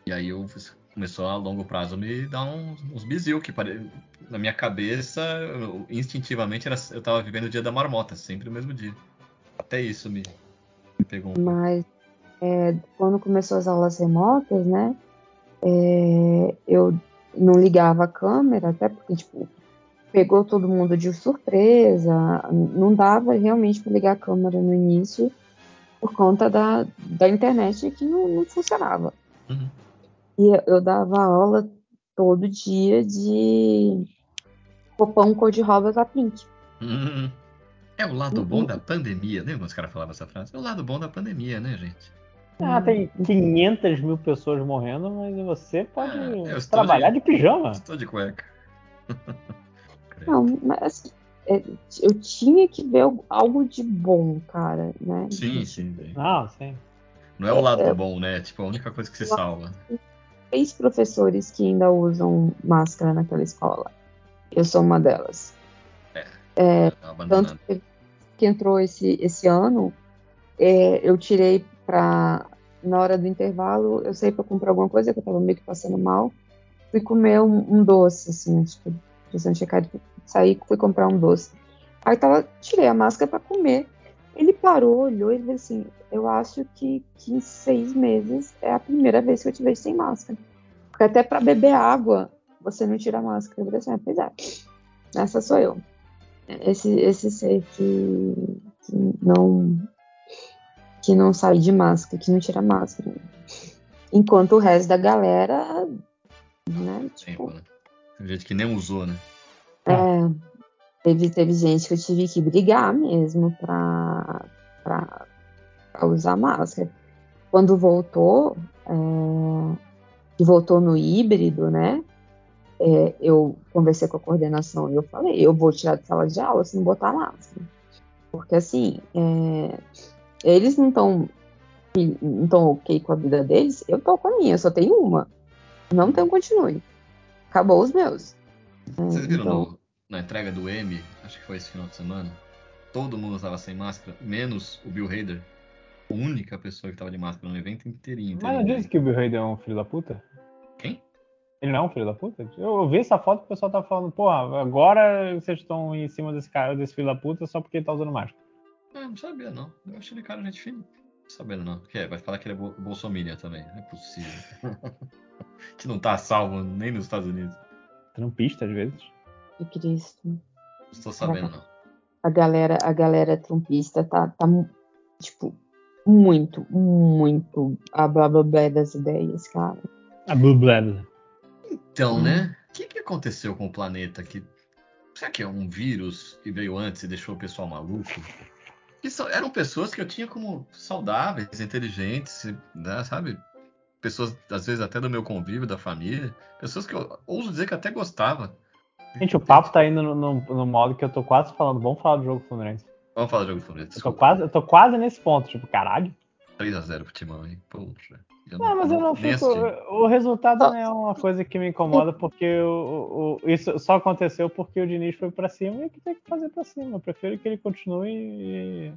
E aí eu começou a longo prazo me dar uns, uns bizil que pare... na minha cabeça, eu, instintivamente, era, eu tava vivendo o dia da marmota, sempre o mesmo dia. Até isso me, me pegou um Mas é, quando começou as aulas remotas, né? É, eu não ligava a câmera, até porque, tipo, pegou todo mundo de surpresa. Não dava realmente para ligar a câmera no início por conta da, da internet que não, não funcionava. Uhum. E eu dava aula todo dia de roupão cor-de-rosa pink. Uhum. É o lado bom da pandemia. Lembra os caras falavam essa frase? É o lado bom da pandemia, né, gente? Ah, tem 500 mil pessoas morrendo, mas você pode ah, trabalhar de... de... pijama. Estou de cueca. Não, mas é, eu tinha que ver algo de bom, cara, né? Sim, sim. Ah, sim. Não é o lado é, bom, né? Tipo, a única coisa que se salva. Três professores que ainda usam máscara naquela escola. Eu sou uma delas. É. tanto que que entrou esse, esse ano, é, eu tirei para na hora do intervalo, eu saí para comprar alguma coisa que eu estava meio que passando mal, fui comer um, um doce, assim, tipo, precisando checar, saí, fui comprar um doce. Aí tava, tirei a máscara para comer. Ele parou, olhou e disse assim: Eu acho que, que em seis meses é a primeira vez que eu te vejo sem máscara. Porque até para beber água você não tira a máscara. Eu falei assim: ah, Pois é, essa sou eu. Esse, esse ser que, que não que não sai de máscara, que não tira máscara. Enquanto o resto da galera, né? Tipo, Tem, gente que nem usou, né? é, teve, teve gente que eu tive que brigar mesmo pra, pra, pra usar máscara. Quando voltou, é, voltou no híbrido, né? É, eu conversei com a coordenação e eu falei, eu vou tirar de sala de aula se não botar máscara. Porque assim, é, eles não estão não ok com a vida deles, eu tô com a minha, só tenho uma. Não tenho continue. Acabou os meus. Vocês viram então, no- na entrega do M, acho que foi esse final de semana, todo mundo estava sem máscara, menos o Bill Hader. A única pessoa que estava de máscara no evento inteirinho. Mas não disse que o Bill Hader é um filho da puta? Ele não é um filho da puta? Eu, eu vi essa foto e o pessoal tá falando, porra, agora vocês estão em cima desse cara, desse filho da puta só porque ele tá usando máscara. Ah, não sabia não. Eu achei ele cara gente fina. Não sabendo não. Que é, vai falar que ele é bol bolsominion também. Não é possível. que não tá salvo nem nos Estados Unidos. Trampista, às vezes. de Cristo. Não estou sabendo não. A galera, a galera trumpista tá, tá tipo, muito, muito a blá blá blá das ideias, cara. A Blue Blood. Então, Hum. né? O que, que aconteceu com o planeta? Que... Será que é um vírus que veio antes e deixou o pessoal maluco? Que eram pessoas que eu tinha como saudáveis, inteligentes, né, sabe? Pessoas, às vezes, até do meu convívio, da família. Pessoas que eu ouso dizer que até gostava. Gente, o papo tá indo no, no, no modo que eu tô quase falando, vamos falar do jogo Fluminense. Vamos falar do jogo Fluminense. Eu tô, quase, eu tô quase nesse ponto, tipo, caralho. 3x0 pro Timão, hein? Poxa. Eu Não, mas eu não fico. O resultado não é uma coisa que me incomoda, porque o, o- isso só aconteceu porque o Diniz foi pra cima e o que tem que fazer pra cima. Eu prefiro que ele continue e-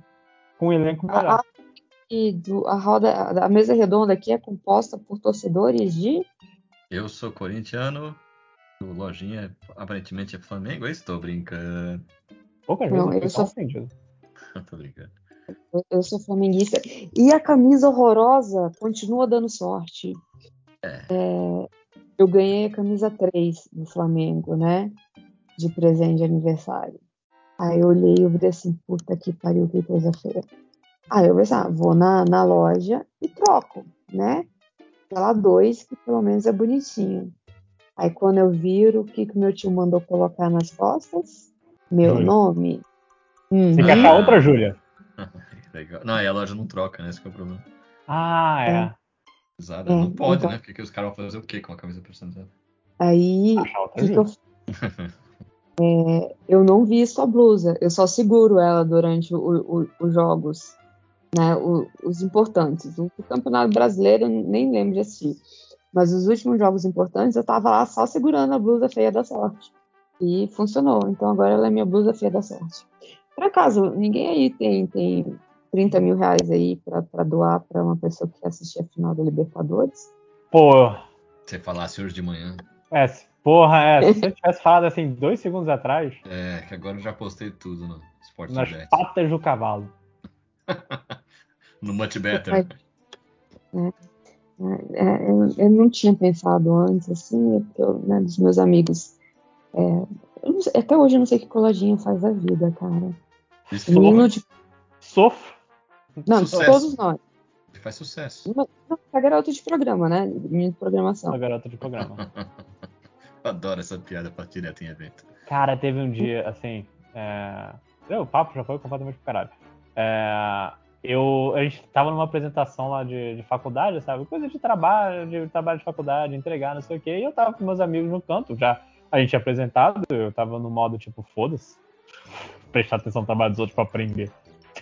com um elenco melhor. A, e do, a roda, a mesa redonda aqui é composta por torcedores de Eu sou corintiano. O Lojinha aparentemente é Flamengo. Eu estou brincando. Poucas Não, eu eu sou- ofendido. tô brincando. Eu- Eu sou flamenguista. E a camisa horrorosa continua dando sorte. É. É, eu ganhei a camisa 3 do Flamengo, né? De presente de aniversário. Aí eu olhei e falei assim, puta que pariu, que coisa feia. Aí eu pensei, ah, vou na, na loja e troco, né? Pela 2, que pelo menos é bonitinho. Aí quando eu viro o que, que meu tio mandou colocar nas costas, meu Júlia. nome. Tem que Uhum. achar outra Júlia. Legal. Não, aí a loja não troca, né? Esse que é o problema. Ah, é. Usada. É, não pode, então- né? Porque que os caras vão fazer o quê com a camisa personalizada? Aí que eu, é, eu não visto a blusa, eu só seguro ela durante o- o- os jogos, né? o- os importantes. O, o Campeonato Brasileiro eu nem lembro de assistir, mas os últimos jogos importantes eu tava lá só segurando a blusa feia da sorte. E funcionou, então agora ela é minha blusa feia da sorte. Por acaso, ninguém aí tem, tem 30 mil reais aí pra, pra doar pra uma pessoa que quer assistir a final da Libertadores? Pô, Se você falasse hoje de manhã. é, se- porra, é. Se eu tivesse falado assim dois segundos atrás, É, que agora eu já postei tudo no Sport nas Bet. patas do cavalo. No Much Better. É, eu, eu não tinha pensado antes, assim, é porque eu, né, dos meus amigos. É, eu não sei- até hoje eu não sei o que coladinha faz da vida, cara. Isso Menino de. Sofro. Não, Sucesso. todos nós. faz sucesso. Não, é garoto de programa, né? Menino de programação. A garota de programa. Eu adoro essa piada pra direto em evento. Cara, teve um dia, assim. É... O papo já foi completamente pro caralho. É, Eu, a gente tava numa apresentação lá de, de faculdade, sabe? Coisa de trabalho, de trabalho de faculdade, entregar, não sei o quê. E eu tava com meus amigos no canto, já a gente tinha apresentado, eu tava no modo tipo, foda-se. Prestar atenção no trabalho dos outros pra aprender.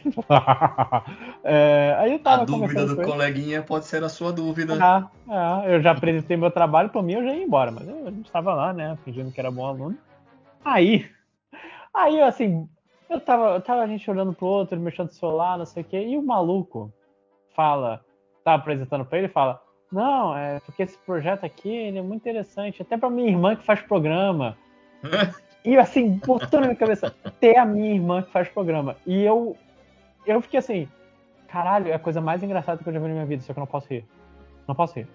É, aí eu tava A dúvida do coleguinha pode ser a sua dúvida. Ah, é, eu já apresentei meu trabalho, por mim eu já ia embora, mas eu, a gente tava lá, né, fingindo que era bom aluno. Aí, aí assim, eu tava, eu tava a gente olhando pro outro, mexendo no celular, não sei o quê, e o maluco fala, tá apresentando pra ele e fala, não, é porque esse projeto aqui ele é muito interessante, até pra minha irmã que faz programa. e assim, botou na minha cabeça, até a minha irmã que faz programa. E eu, eu fiquei assim, caralho, é a coisa mais engraçada que eu já vi na minha vida, só que eu não posso rir. Não posso rir.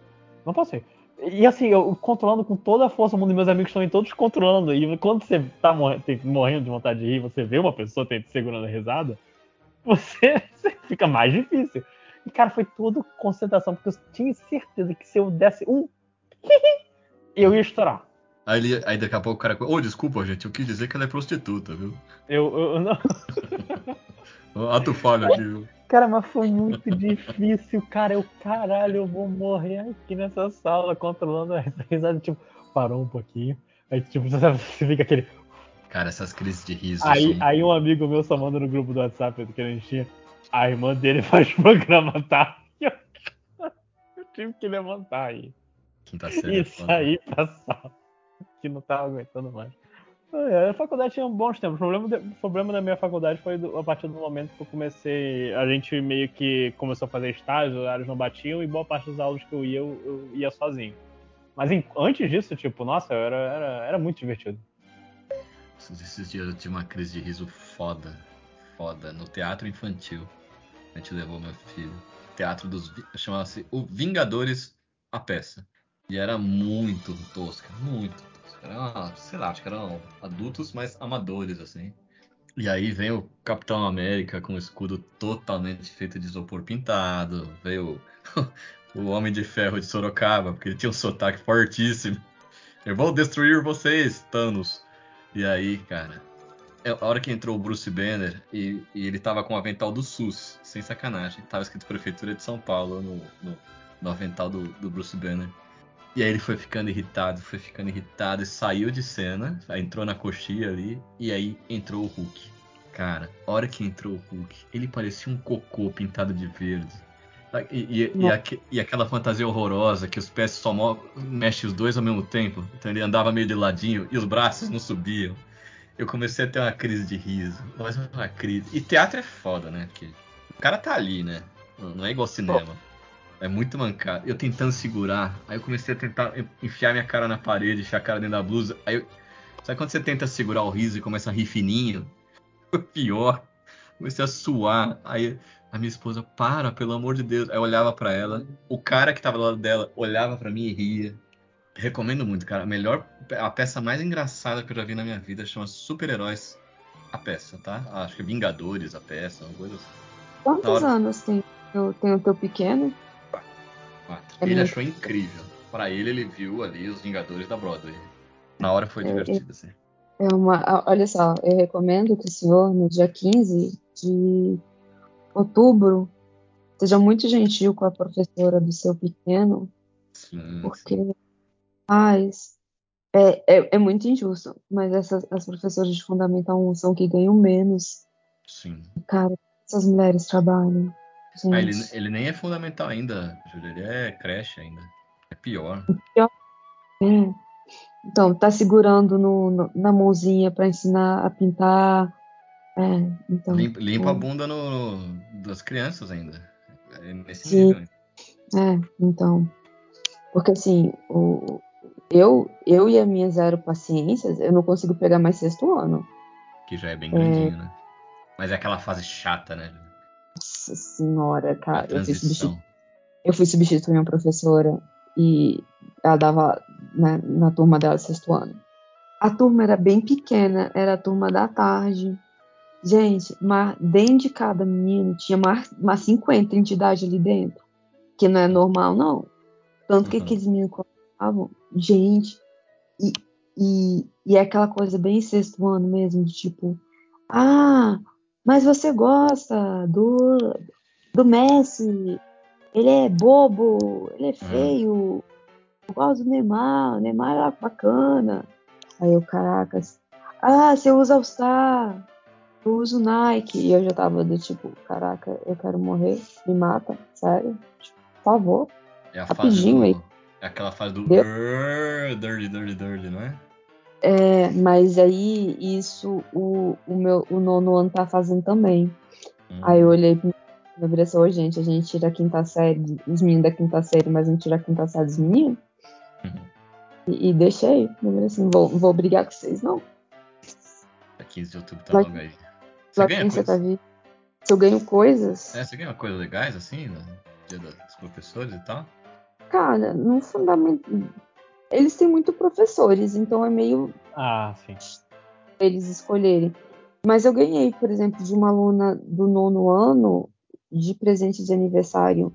Não posso rir. E assim, eu controlando com toda a força o mundo, meus amigos estão todos controlando. E quando você tá morrendo, morrendo de vontade de rir, você vê uma pessoa segurando a risada, você, você fica mais difícil. E, cara, foi tudo concentração, porque eu tinha certeza que se eu desse um. eu ia estourar. Aí, ele, aí daqui a pouco o cara. Ô, oh, desculpa, gente, eu quis dizer que ela é prostituta, viu? Eu, eu não. Ato falho aqui, viu? Cara, mas foi muito difícil, cara. Eu, caralho, eu vou morrer aqui nessa sala controlando a risada. Tipo, parou um pouquinho. Aí, tipo, você fica aquele. Cara, essas crises de riso. Aí, aí um amigo meu só manda no grupo do WhatsApp que a gente tinha a irmã dele faz programa, tá? Eu, eu tive que levantar aí. Quinta série. E sair pra sala. Que não tava aguentando mais. A faculdade tinha bons tempos. O problema, de, o problema da minha faculdade foi do, a partir do momento que eu comecei. A gente meio que começou a fazer estágio, os horários não batiam e boa parte das aulas que eu ia, eu, eu ia sozinho. Mas em, antes disso, tipo, nossa, era, era, era muito divertido. Esses dias eu tive uma crise de riso foda. Foda. No teatro infantil. A gente levou meu filho. Teatro dos. chamava-se O Vingadores, a peça. E era muito tosca, muito tosca. Era, sei lá, acho que eram adultos, mas amadores, assim. E aí vem o Capitão América com o escudo totalmente feito de isopor pintado. Veio o Homem de Ferro de Sorocaba, porque ele tinha um sotaque fortíssimo. Eu vou destruir vocês, Thanos. E aí, cara, a hora que entrou o Bruce Banner e, e, ele tava com o avental do SUS, sem sacanagem. Tava escrito Prefeitura de São Paulo no, no, no avental do, do, Bruce Banner. E aí ele foi ficando irritado, foi ficando irritado e saiu de cena, entrou na coxinha ali, e aí entrou o Hulk. Cara, a hora que entrou o Hulk, ele parecia um cocô pintado de verde. E, e, e, aqu, e, aquela fantasia horrorosa que os pés só mexem os dois ao mesmo tempo. Então ele andava meio de ladinho e os braços não subiam eu comecei a ter uma crise de riso. Mas uma crise. E teatro é foda, né? Porque o cara tá ali, né? Não é igual cinema. É muito mancado. Eu tentando segurar, aí eu comecei a tentar enfiar minha cara na parede, enfiar a cara dentro da blusa. Aí eu... Sabe quando você tenta segurar o riso e começa a rir fininho? Foi pior. Comecei a suar. Aí a minha esposa, para, pelo amor de Deus. Aí eu olhava para ela. O cara que tava do lado dela olhava para mim e ria. Recomendo muito, cara. A melhor, a peça mais engraçada que eu já vi na minha vida chama Super-Heróis a peça, tá? Acho que é Vingadores a peça, uma coisa assim. Quantos hora... anos tem, tem o teu pequeno? Quatro. É ele achou incrível. Para ele, ele viu ali os Vingadores da Broadway. Na hora foi é, divertido, é, assim. É uma, olha só, eu recomendo que o senhor, no dia 15 de outubro, seja muito gentil com a professora do seu pequeno, sim, porque sim mas é, é, é muito injusto. Mas essas, as professoras de Fundamental 1 são que ganham menos. Sim. Cara, essas mulheres trabalham. Ah, ele, ele nem é fundamental ainda, Júlia. Ele é creche ainda. É pior. pior. É. Então, tá segurando no, no, na mãozinha para ensinar a pintar. É, então, limpa, limpa é. a bunda no, das crianças ainda. É nesse Sim. nível. É, então. Porque assim, o, eu, eu e a minha zero paciências, eu não consigo pegar mais sexto ano. Que já é bem grandinho, é... né? Mas é aquela fase chata, né? Nossa senhora, cara. Eu fui, substitu... eu fui substituir uma professora e ela dava né, na turma dela sexto ano. A turma era bem pequena, era a turma da tarde. Gente, mas dentro de cada menino tinha mais, mais 50 entidades ali dentro. Que não é normal, não. Tanto que uhum. aqueles meninos falavam, gente, e, e, e é aquela coisa bem sexto ano mesmo, de tipo, ah, mas você gosta do, do Messi, ele é bobo, ele é uhum. feio, eu gosto do Neymar, o Neymar é bacana. Aí eu, caracas, ah, você usa All Star, eu uso Nike. E eu já tava do tipo, caraca, eu quero morrer, me mata, sério, tipo, por favor. É Rapidinho do, aí. É aquela fase do dirty, dirty, dirty, não é? É, mas aí isso o, o meu o nono ano tá fazendo também. Hum. Aí eu olhei pra mim assim, gente, a gente tira a quinta série, os meninos da quinta série, mas não tira a quinta série dos meninos. Uhum. E, e deixei. Eu assim, vou, vou brigar com vocês, não. A 15 de outubro tá logo aí. Você ganha? Você tá vindo? Se eu ganho coisas. É, você ganha coisas legais assim, no dia dos professores e tal? Cara, no fundamento eles têm muito professores, então é meio. Ah, sim. Eles escolherem. Mas eu ganhei, por exemplo, de uma aluna do nono ano, de presente de aniversário,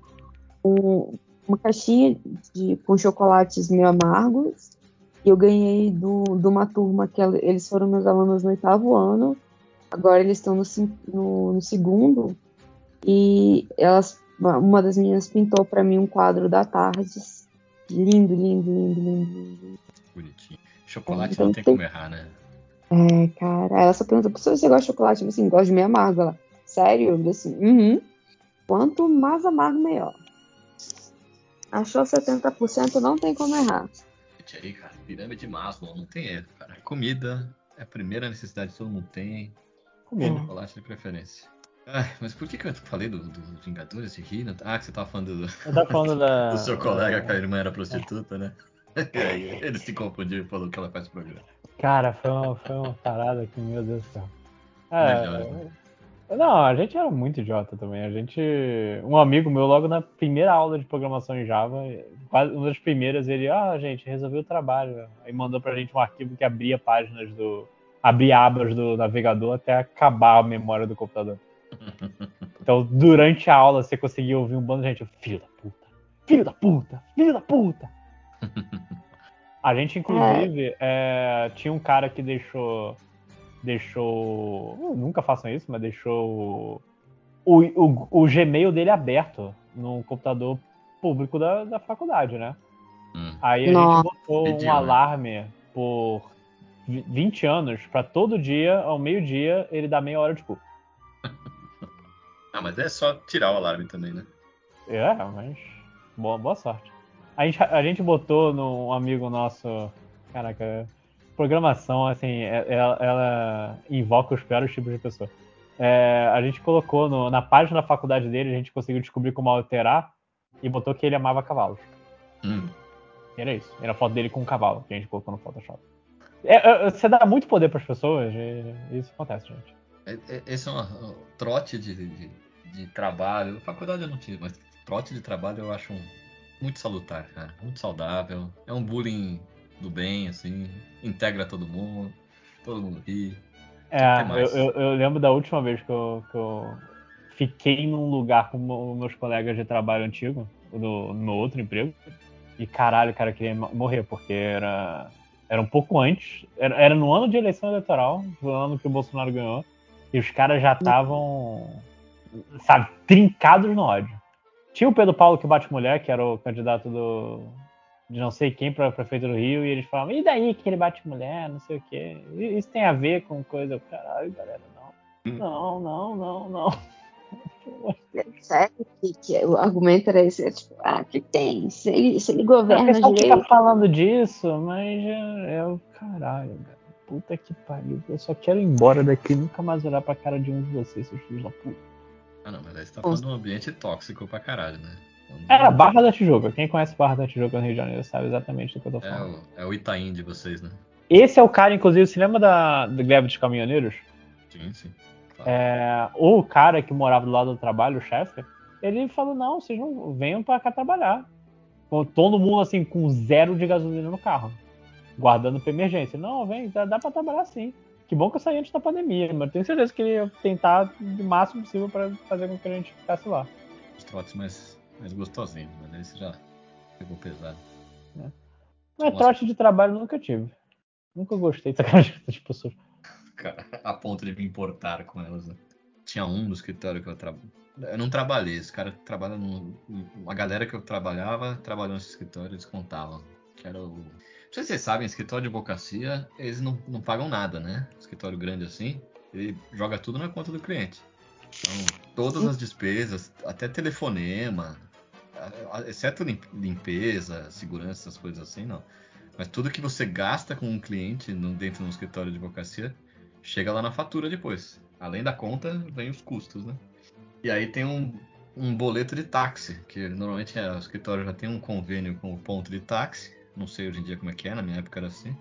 um, uma caixinha de, com chocolates meio amargos. E eu ganhei do, de uma turma que eles foram meus alunos no oitavo ano. Agora eles estão no, no, no segundo. E elas, uma das meninas pintou para mim um quadro da Tardes Lindo, lindo, lindo, lindo, lindo. Bonitinho. Chocolate então, não tem, tem como errar, né? É, cara. Ela só pergunta, se você gosta de chocolate? Eu assim, gosto de meio amargo. Ela, sério? Eu assim, uhum. Quanto mais amargo, melhor. Achou 70%, não tem como errar. Aí, cara, pirâmide de Maslow, não tem erro, cara. Comida é a primeira necessidade que todo mundo tem. Comida. Chocolate de preferência. Ah, mas por que, que eu falei do, do Vingadores de Rino? Ah, que você tava falando do, eu tava falando da... do seu colega que a irmã era prostituta, né? ele se confundiu e falou que ela faz programa. Cara, foi uma, foi uma parada que, meu Deus do céu. É? Não, a gente era muito idiota também. A gente. Um amigo meu, logo na primeira aula de programação em Java, quase uma das primeiras, ele, ah, gente, resolveu o trabalho. Aí mandou pra gente um arquivo que abria páginas do. abria abas do navegador até acabar a memória do computador. Então, durante a aula, você conseguia ouvir um bando de gente, filho da puta, filho da puta, filho da puta. A gente, inclusive, é, tinha um cara que deixou. Deixou. Nunca façam isso, mas deixou o, o, o Gmail dele aberto no computador público da, da faculdade, né? Hum. Aí a Nossa. gente botou Pediu, um né? alarme por 20 anos para todo dia, ao meio-dia, ele dar meia hora de culpa. Ah, mas é só tirar o alarme também, né? É, mas. Boa, boa sorte. A gente, a gente botou num amigo nosso. Caraca, programação, assim, é, ela, ela invoca os piores tipos de pessoa. É, a gente colocou no, na página da faculdade dele, a gente conseguiu descobrir como alterar e botou que ele amava cavalos. Hum. E era isso. Era a foto dele com um cavalo que a gente colocou no Photoshop. É, é, você dá muito poder para as pessoas e isso acontece, gente. É, é, esse é um trote de, de, de, trabalho. Faculdade eu não tive, mas trote de trabalho eu acho muito salutar, cara. Muito saudável. É um bullying do bem, assim. Integra todo mundo. Todo mundo ri. É, eu, eu, eu, lembro da última vez que eu, que eu fiquei num lugar com meus colegas de trabalho antigo, no, no outro emprego. E caralho, cara, eu queria morrer, porque era, era um pouco antes. Era, era no ano de eleição eleitoral, no ano que o Bolsonaro ganhou. E os caras já estavam, sabe, trincados no ódio. Tinha o Pedro Paulo que bate mulher, que era o candidato do de não sei quem para prefeito do Rio, e eles falavam, e daí que ele bate mulher, não sei o quê. Isso tem a ver com coisa. Caralho, galera, não. Hum. Não, não, não, não. Sério que, que, o argumento era esse, é tipo, ah, que tem? Se ele, se ele governa direito... fica falando disso, mas é, é o caralho, cara puta que pariu. Eu só quero ir embora daqui e nunca mais olhar pra cara de um de vocês, seus filhos da puta. Ah não, mas aí você tá falando de um ambiente tóxico pra caralho, né? Era Barra da Tijuca. Quem conhece Barra da Tijuca no Rio de Janeiro sabe exatamente do que eu tô é falando. É o, é o Itaim de vocês, né? Esse é o cara, inclusive, você lembra da, da greve dos caminhoneiros? Sim, sim. Claro. É, o cara que morava do lado do trabalho, o chefe, ele falou: não, vocês não venham pra cá trabalhar. Todo mundo assim, com zero de gasolina no carro guardando para emergência. Não, vem, dá, dá para trabalhar sim. Que bom que eu saí antes da pandemia, mas tenho certeza que ele ia tentar o máximo possível para fazer com que a gente ficasse lá. Os trotes mais, mais gostosinhos, mas aí você já pegou pesado. É. Mas trote de trabalho nunca tive. Nunca gostei cara de pessoas. A ponto de me importar com elas. Né? Tinha um no escritório que eu trabalho. Eu não trabalhei, esse cara trabalha no. A galera que eu trabalhava trabalhou nesse escritório, eles contavam. Que era o sei se vocês sabem, escritório de advocacia, eles não, não pagam nada, né? Escritório grande assim, ele joga tudo na conta do cliente. Então, todas as despesas, até telefonema, exceto limpeza, segurança, essas coisas assim, não. Mas tudo que você gasta com um cliente dentro do escritório de advocacia chega lá na fatura depois. Além da conta, vem os custos, né? E aí tem um, um boleto de táxi, que normalmente é, o escritório já tem um convênio com o ponto de táxi. Não sei hoje em dia como é que é, na minha época era assim.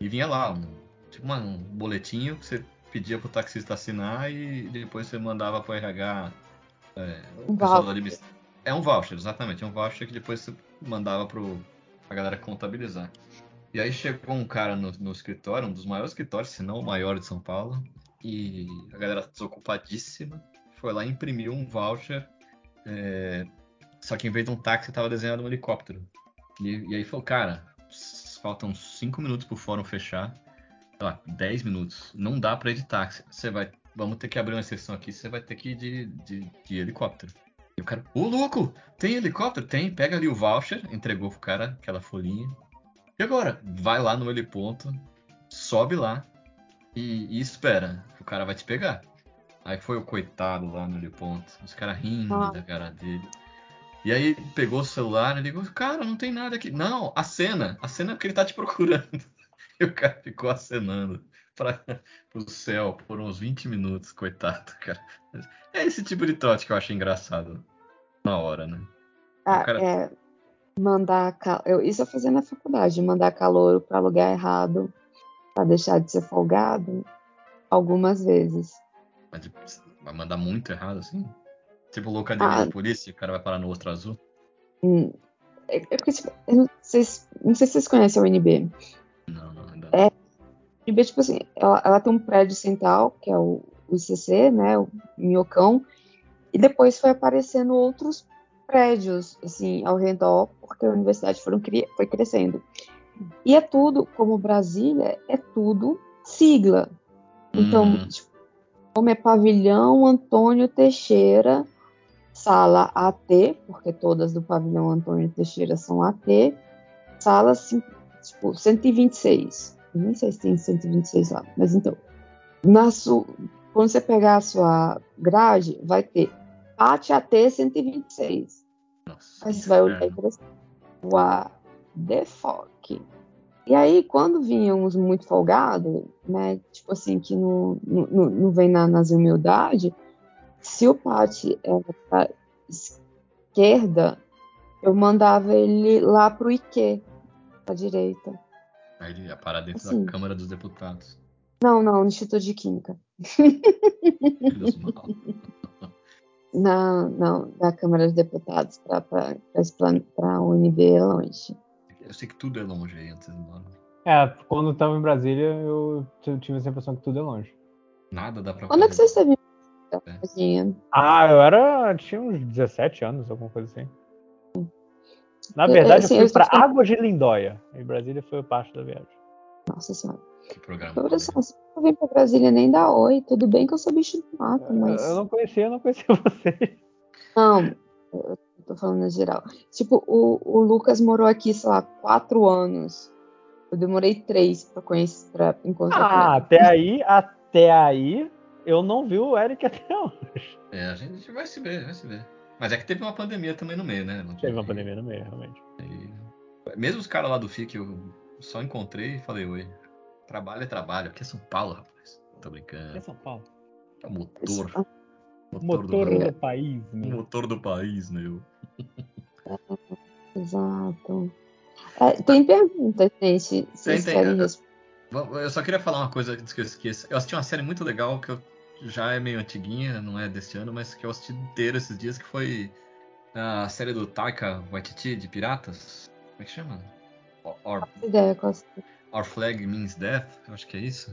E vinha lá, um, tipo um boletinho que você pedia pro taxista assinar e depois você mandava pro RH. É, Um voucher. É um voucher, exatamente. É um voucher que depois você mandava pro, pra galera contabilizar. E aí chegou um cara no, no escritório, um dos maiores escritórios, se não o maior de São Paulo, e a galera desocupadíssima foi lá e imprimiu um voucher, é, só que em vez de um táxi tava desenhado um helicóptero. E, e aí falou, cara, faltam 5 minutos pro fórum fechar, sei lá, 10 minutos, não dá de táxi, você vai, vamos ter que abrir uma exceção aqui, você vai ter que ir de, de, de helicóptero. E o cara, ô louco, tem helicóptero? Tem, pega ali o voucher, entregou pro cara aquela folhinha. E agora? Vai lá no heliponto, sobe lá e, e espera. O cara vai te pegar. Aí foi o coitado lá no heliponto, os caras rindo Ah. da cara dele. E aí pegou o celular e ligou, cara, não tem nada aqui. Não, a cena, a cena é que ele tá te procurando. E o cara ficou acenando para o céu por uns 20 minutos, coitado, cara. É esse tipo de trote que eu achei engraçado na hora, né? Ah, cara- é, mandar. ca- Eu, isso eu fazia na faculdade, mandar calouro para lugar errado, para deixar de ser folgado, algumas vezes. Mas vai mandar muito errado, assim. Tipo loucademia Ah. de polícia, o cara vai parar no outro azul. Hum, É, é porque, tipo, não sei, se- não sei se vocês conhecem a UNB. Não, não, ainda É. A UNB, tipo assim, ela, ela tem um prédio central, que é o, o ICC, né, o Minhocão, e depois foi aparecendo outros prédios, assim, ao redor, porque a universidade foram, foi crescendo. E é tudo, como Brasília, é tudo sigla. Então, Hum, tipo, nome é Pavilhão Antônio Teixeira, sala AT, porque todas do Pavilhão Antônio Teixeira são AT, sala tipo, 126. Eu nem sei se tem 126 lá, mas então. Na su... Quando você pegar a sua grade, vai ter PAT AT 126. nossa. Aí você vai olhar e falar assim, what the fuck? E aí, quando vinham os muito folgados, né, tipo assim, que não, não, não vem na, nas humildade, se o Pati era pra esquerda, eu mandava ele lá pro IQ, pra direita. Aí ele ia parar dentro Assim. da Câmara dos Deputados. Não, não, no Instituto de Química. Não, não, da Câmara dos Deputados para a UNB é longe. Eu sei que tudo é longe aí antes de embora. É, quando eu tava em Brasília, eu tive essa impressão que tudo é longe. Nada dá pra Quando é que fazer. você esteve Em? Ah, eu era. tinha uns 17 anos, alguma coisa assim. Na verdade, assim, eu fui eu pra estou- Águas de Lindóia. E Brasília foi parte da viagem. Nossa senhora. Que programa. Eu, assim, você não vem pra Brasília nem dá oi. Tudo bem que eu sou bicho do mato, mas. Eu não conhecia, eu não conhecia você. Não, eu tô falando no geral. Tipo, o, o Lucas morou aqui, sei lá, quatro anos. Eu demorei três pra conhecer, pra encontrar Ah, até aí, até aí, eu não vi o Eric até hoje. É, a gente vai se ver, vai se ver. Mas é que teve uma pandemia também no meio, né? Não Teve uma pandemia no meio, realmente. E- Mesmo os caras lá do FIC eu só encontrei e falei, oi. Trabalho é trabalho, aqui é São Paulo, rapaz. Tô brincando. É São Paulo. É o motor. Motor, Motor do, do país, o meu. motor do país, meu. Exato. É, tem perguntas, gente. Se vocês tem. querem Eu- Eu só queria falar uma coisa antes que eu esqueça. Eu assisti uma série muito legal que eu, já é meio antiguinha, não é desse ano, mas que eu assisti inteiro esses dias, que foi a série do Taika Waititi de Piratas. Como é que chama? Our, ideia, Costa. Our Flag Means Death, eu acho que é isso.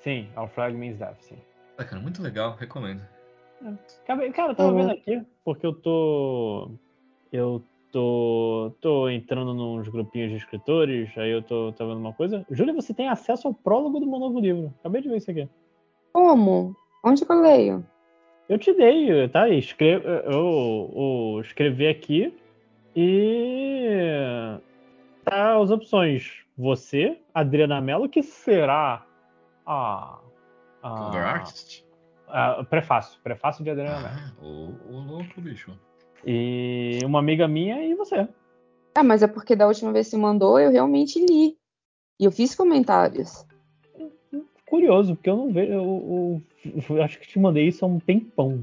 Sim, Our Flag Means Death, sim. Ah, cara, muito legal, recomendo. Cara, cara, eu tava Uhum. vendo aqui, porque eu tô. Eu tô. tô entrando nos grupinhos de escritores, aí eu tô, tô vendo uma coisa. Júlia, você tem acesso ao prólogo do meu novo livro. Acabei de ver isso aqui. Como? Onde que eu leio? Eu te dei, tá? Escre... Eu, eu escrevi aqui e tá as opções. Você, Adriana Mello, que será a. Cover a, Artist? a prefácio. Prefácio de Adriana Mello. Ah, o, o louco, bicho. E uma amiga minha e você. Ah, mas é porque da última vez que você mandou, eu realmente li. E eu fiz comentários. Curioso, porque eu não vejo. Eu, eu, eu acho que te mandei isso há um tempão.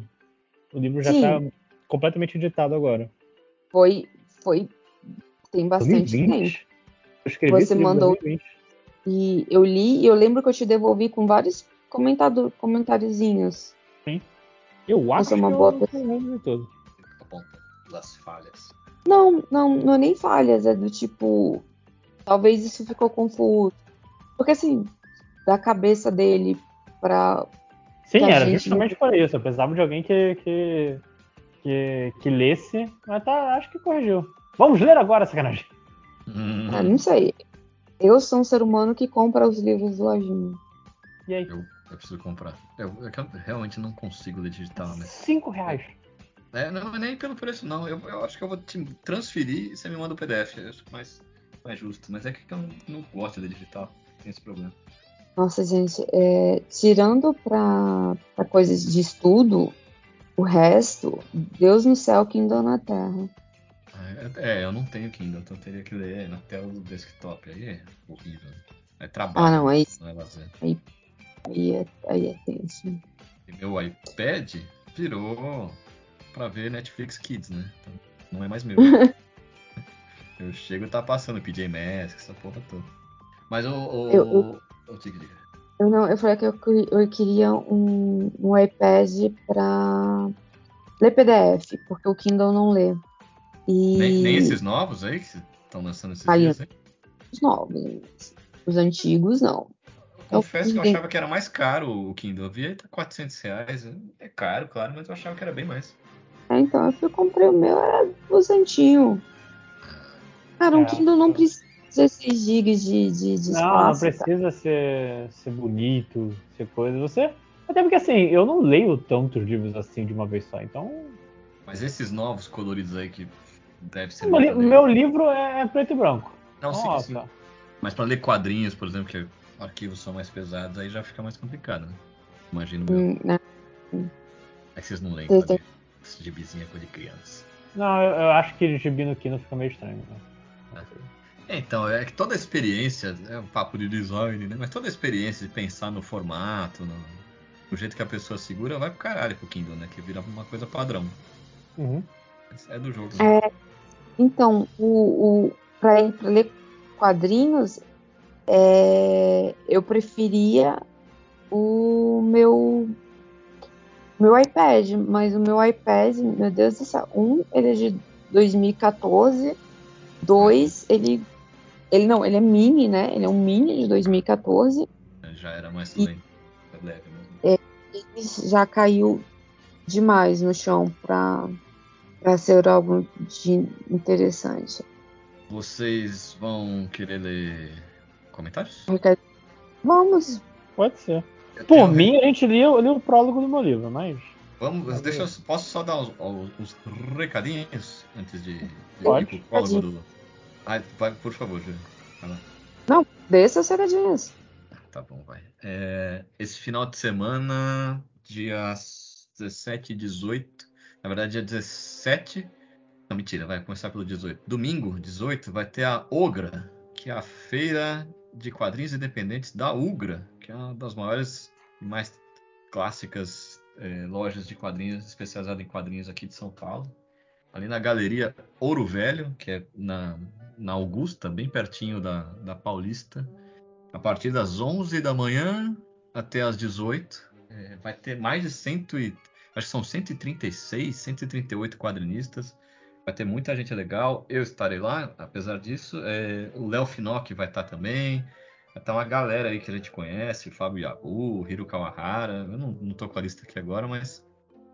O livro já Sim. tá completamente editado agora. Foi. Foi. Tem bastante 2020? tempo. Eu escrevi Você esse livro em mandou- 2020. E eu li e eu lembro que eu te devolvi com vários comentado, comentáriozinhos. Eu acho Você é uma que boa eu pessoa. todo. Apontando das falhas. Não, não, não é nem falhas, é do tipo. Talvez isso ficou confuso. Porque assim, da cabeça dele pra. Sim, era gente justamente para isso. Eu precisava de alguém que, que, que, que lesse, mas tá, acho que corrigiu. Vamos ler agora, sacanagem. Hum, Ah, não sei. Eu sou um ser humano que compra os livros do Lojinha. E aí? eu, eu preciso comprar. Eu, eu realmente não consigo ler digital, mas. Cinco reais. É, não é nem pelo preço, não. Eu, eu acho que eu vou te transferir e você me manda o PDF. Eu acho mais, mais justo. Mas é que eu não, não gosto de ler digital. Tem esse problema. Nossa, gente, é, tirando pra, pra coisas de estudo, o resto, Deus no céu, Kindle na terra. É, é, eu não tenho Kindle, então eu teria que ler na tela do desktop. Aí é horrível. É trabalho. Ah, não, aí, Não é lazer. aí, é, aí é tenso. E meu iPad virou pra ver Netflix Kids, né? Então, não é mais meu. eu chego e tá passando PJ Masks, essa porra toda. Mas o. o, Eu- o- o Tig, diga. Eu não, eu falei que eu, eu queria um, um iPad pra ler PDF, porque o Kindle não lê. E Nem, nem esses novos aí que estão lançando esses Aí, dias aí? os novos, os antigos não. Eu confesso que eu achava que era mais caro o Kindle. Eu tá 400 reais. É caro, claro, mas eu achava que era bem mais. É, então eu fui comprei o meu, era duzentinho. Cara, um É. Kindle não precisa de 16 GB de, de, de Não, não espaço. tá? precisa ser, ser bonito, ser coisa. Você. Até porque assim, eu não leio tantos livros assim de uma vez só. Então. Mas esses novos coloridos aí que deve ser. Meu, li- meu livro é preto e branco. Não, sim, Nossa. sim. Mas pra ler quadrinhos, por exemplo, que arquivos são mais pesados, aí já fica mais complicado, né? Imagino eu. Hum, né? É que vocês não leem Sim, quadrinhos. Esse gibizinho é coisa de criança. Não, eu, eu acho que gibi no Kindle fica meio estranho. Né? Não. É, então, é que toda a experiência, é um papo de design, né? Mas toda a experiência de pensar no formato, no, no jeito que a pessoa segura, vai pro caralho pro Kindle, né? Que vira uma coisa padrão. Uhum. É do jogo. né? É, então, o, o, pra, ir- pra ler quadrinhos, é, eu preferia o meu meu iPad, mas o meu iPad, meu Deus do céu, um, ele é de 2014, dois, ele ele não, ele é mini, né? Ele é um mini de 2014, Já era mais E- leve, leve mesmo. ele já caiu demais no chão para para ser algo de interessante. Vocês vão querer ler comentários? Vamos, Pode ser. Eu Por mim, a gente lia, lia o prólogo do meu livro, mas. Vamos, deixa eu, posso só dar os, os recadinhos antes de, de Pode. ir pro prólogo do. Ah, vai, por favor, Júlio. Lá. dê seus recadinhos. Tá bom, vai. É, esse final de semana, dias 17 e 18, na verdade, dia 17. Não, mentira, vai começar pelo 18. Domingo, 18, vai ter a Ogra, que é a feira de quadrinhos independentes da Ugra, que é uma das maiores e mais clássicas é, lojas de quadrinhos especializadas em quadrinhos aqui de São Paulo. Ali na galeria Ouro Velho, que é na, na Augusta, bem pertinho da, da Paulista a partir das 11 da manhã até as 18. É, vai ter mais de 100 e, acho que são 136, 138 quadrinistas. Vai ter muita gente legal. Eu estarei lá, apesar disso. É, o Léo Finock vai estar também. Vai estar uma galera aí que a gente conhece, Fábio Yabu, Hiro Kawahara. Eu não, não tô com a lista aqui agora, mas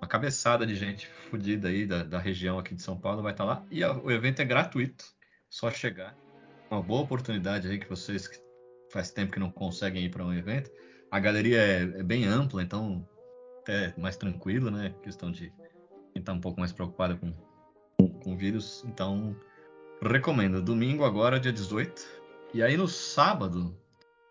uma cabeçada de gente fodida aí da, da região aqui de São Paulo vai estar lá. E a- o evento é gratuito, só chegar. Uma boa oportunidade aí que vocês que faz tempo que não conseguem ir para um evento. A galeria é, é bem ampla, então até mais tranquilo, né? Questão de quem tá um pouco mais preocupado com, com o vírus. Então, recomendo. Domingo agora, dia 18. E aí no sábado,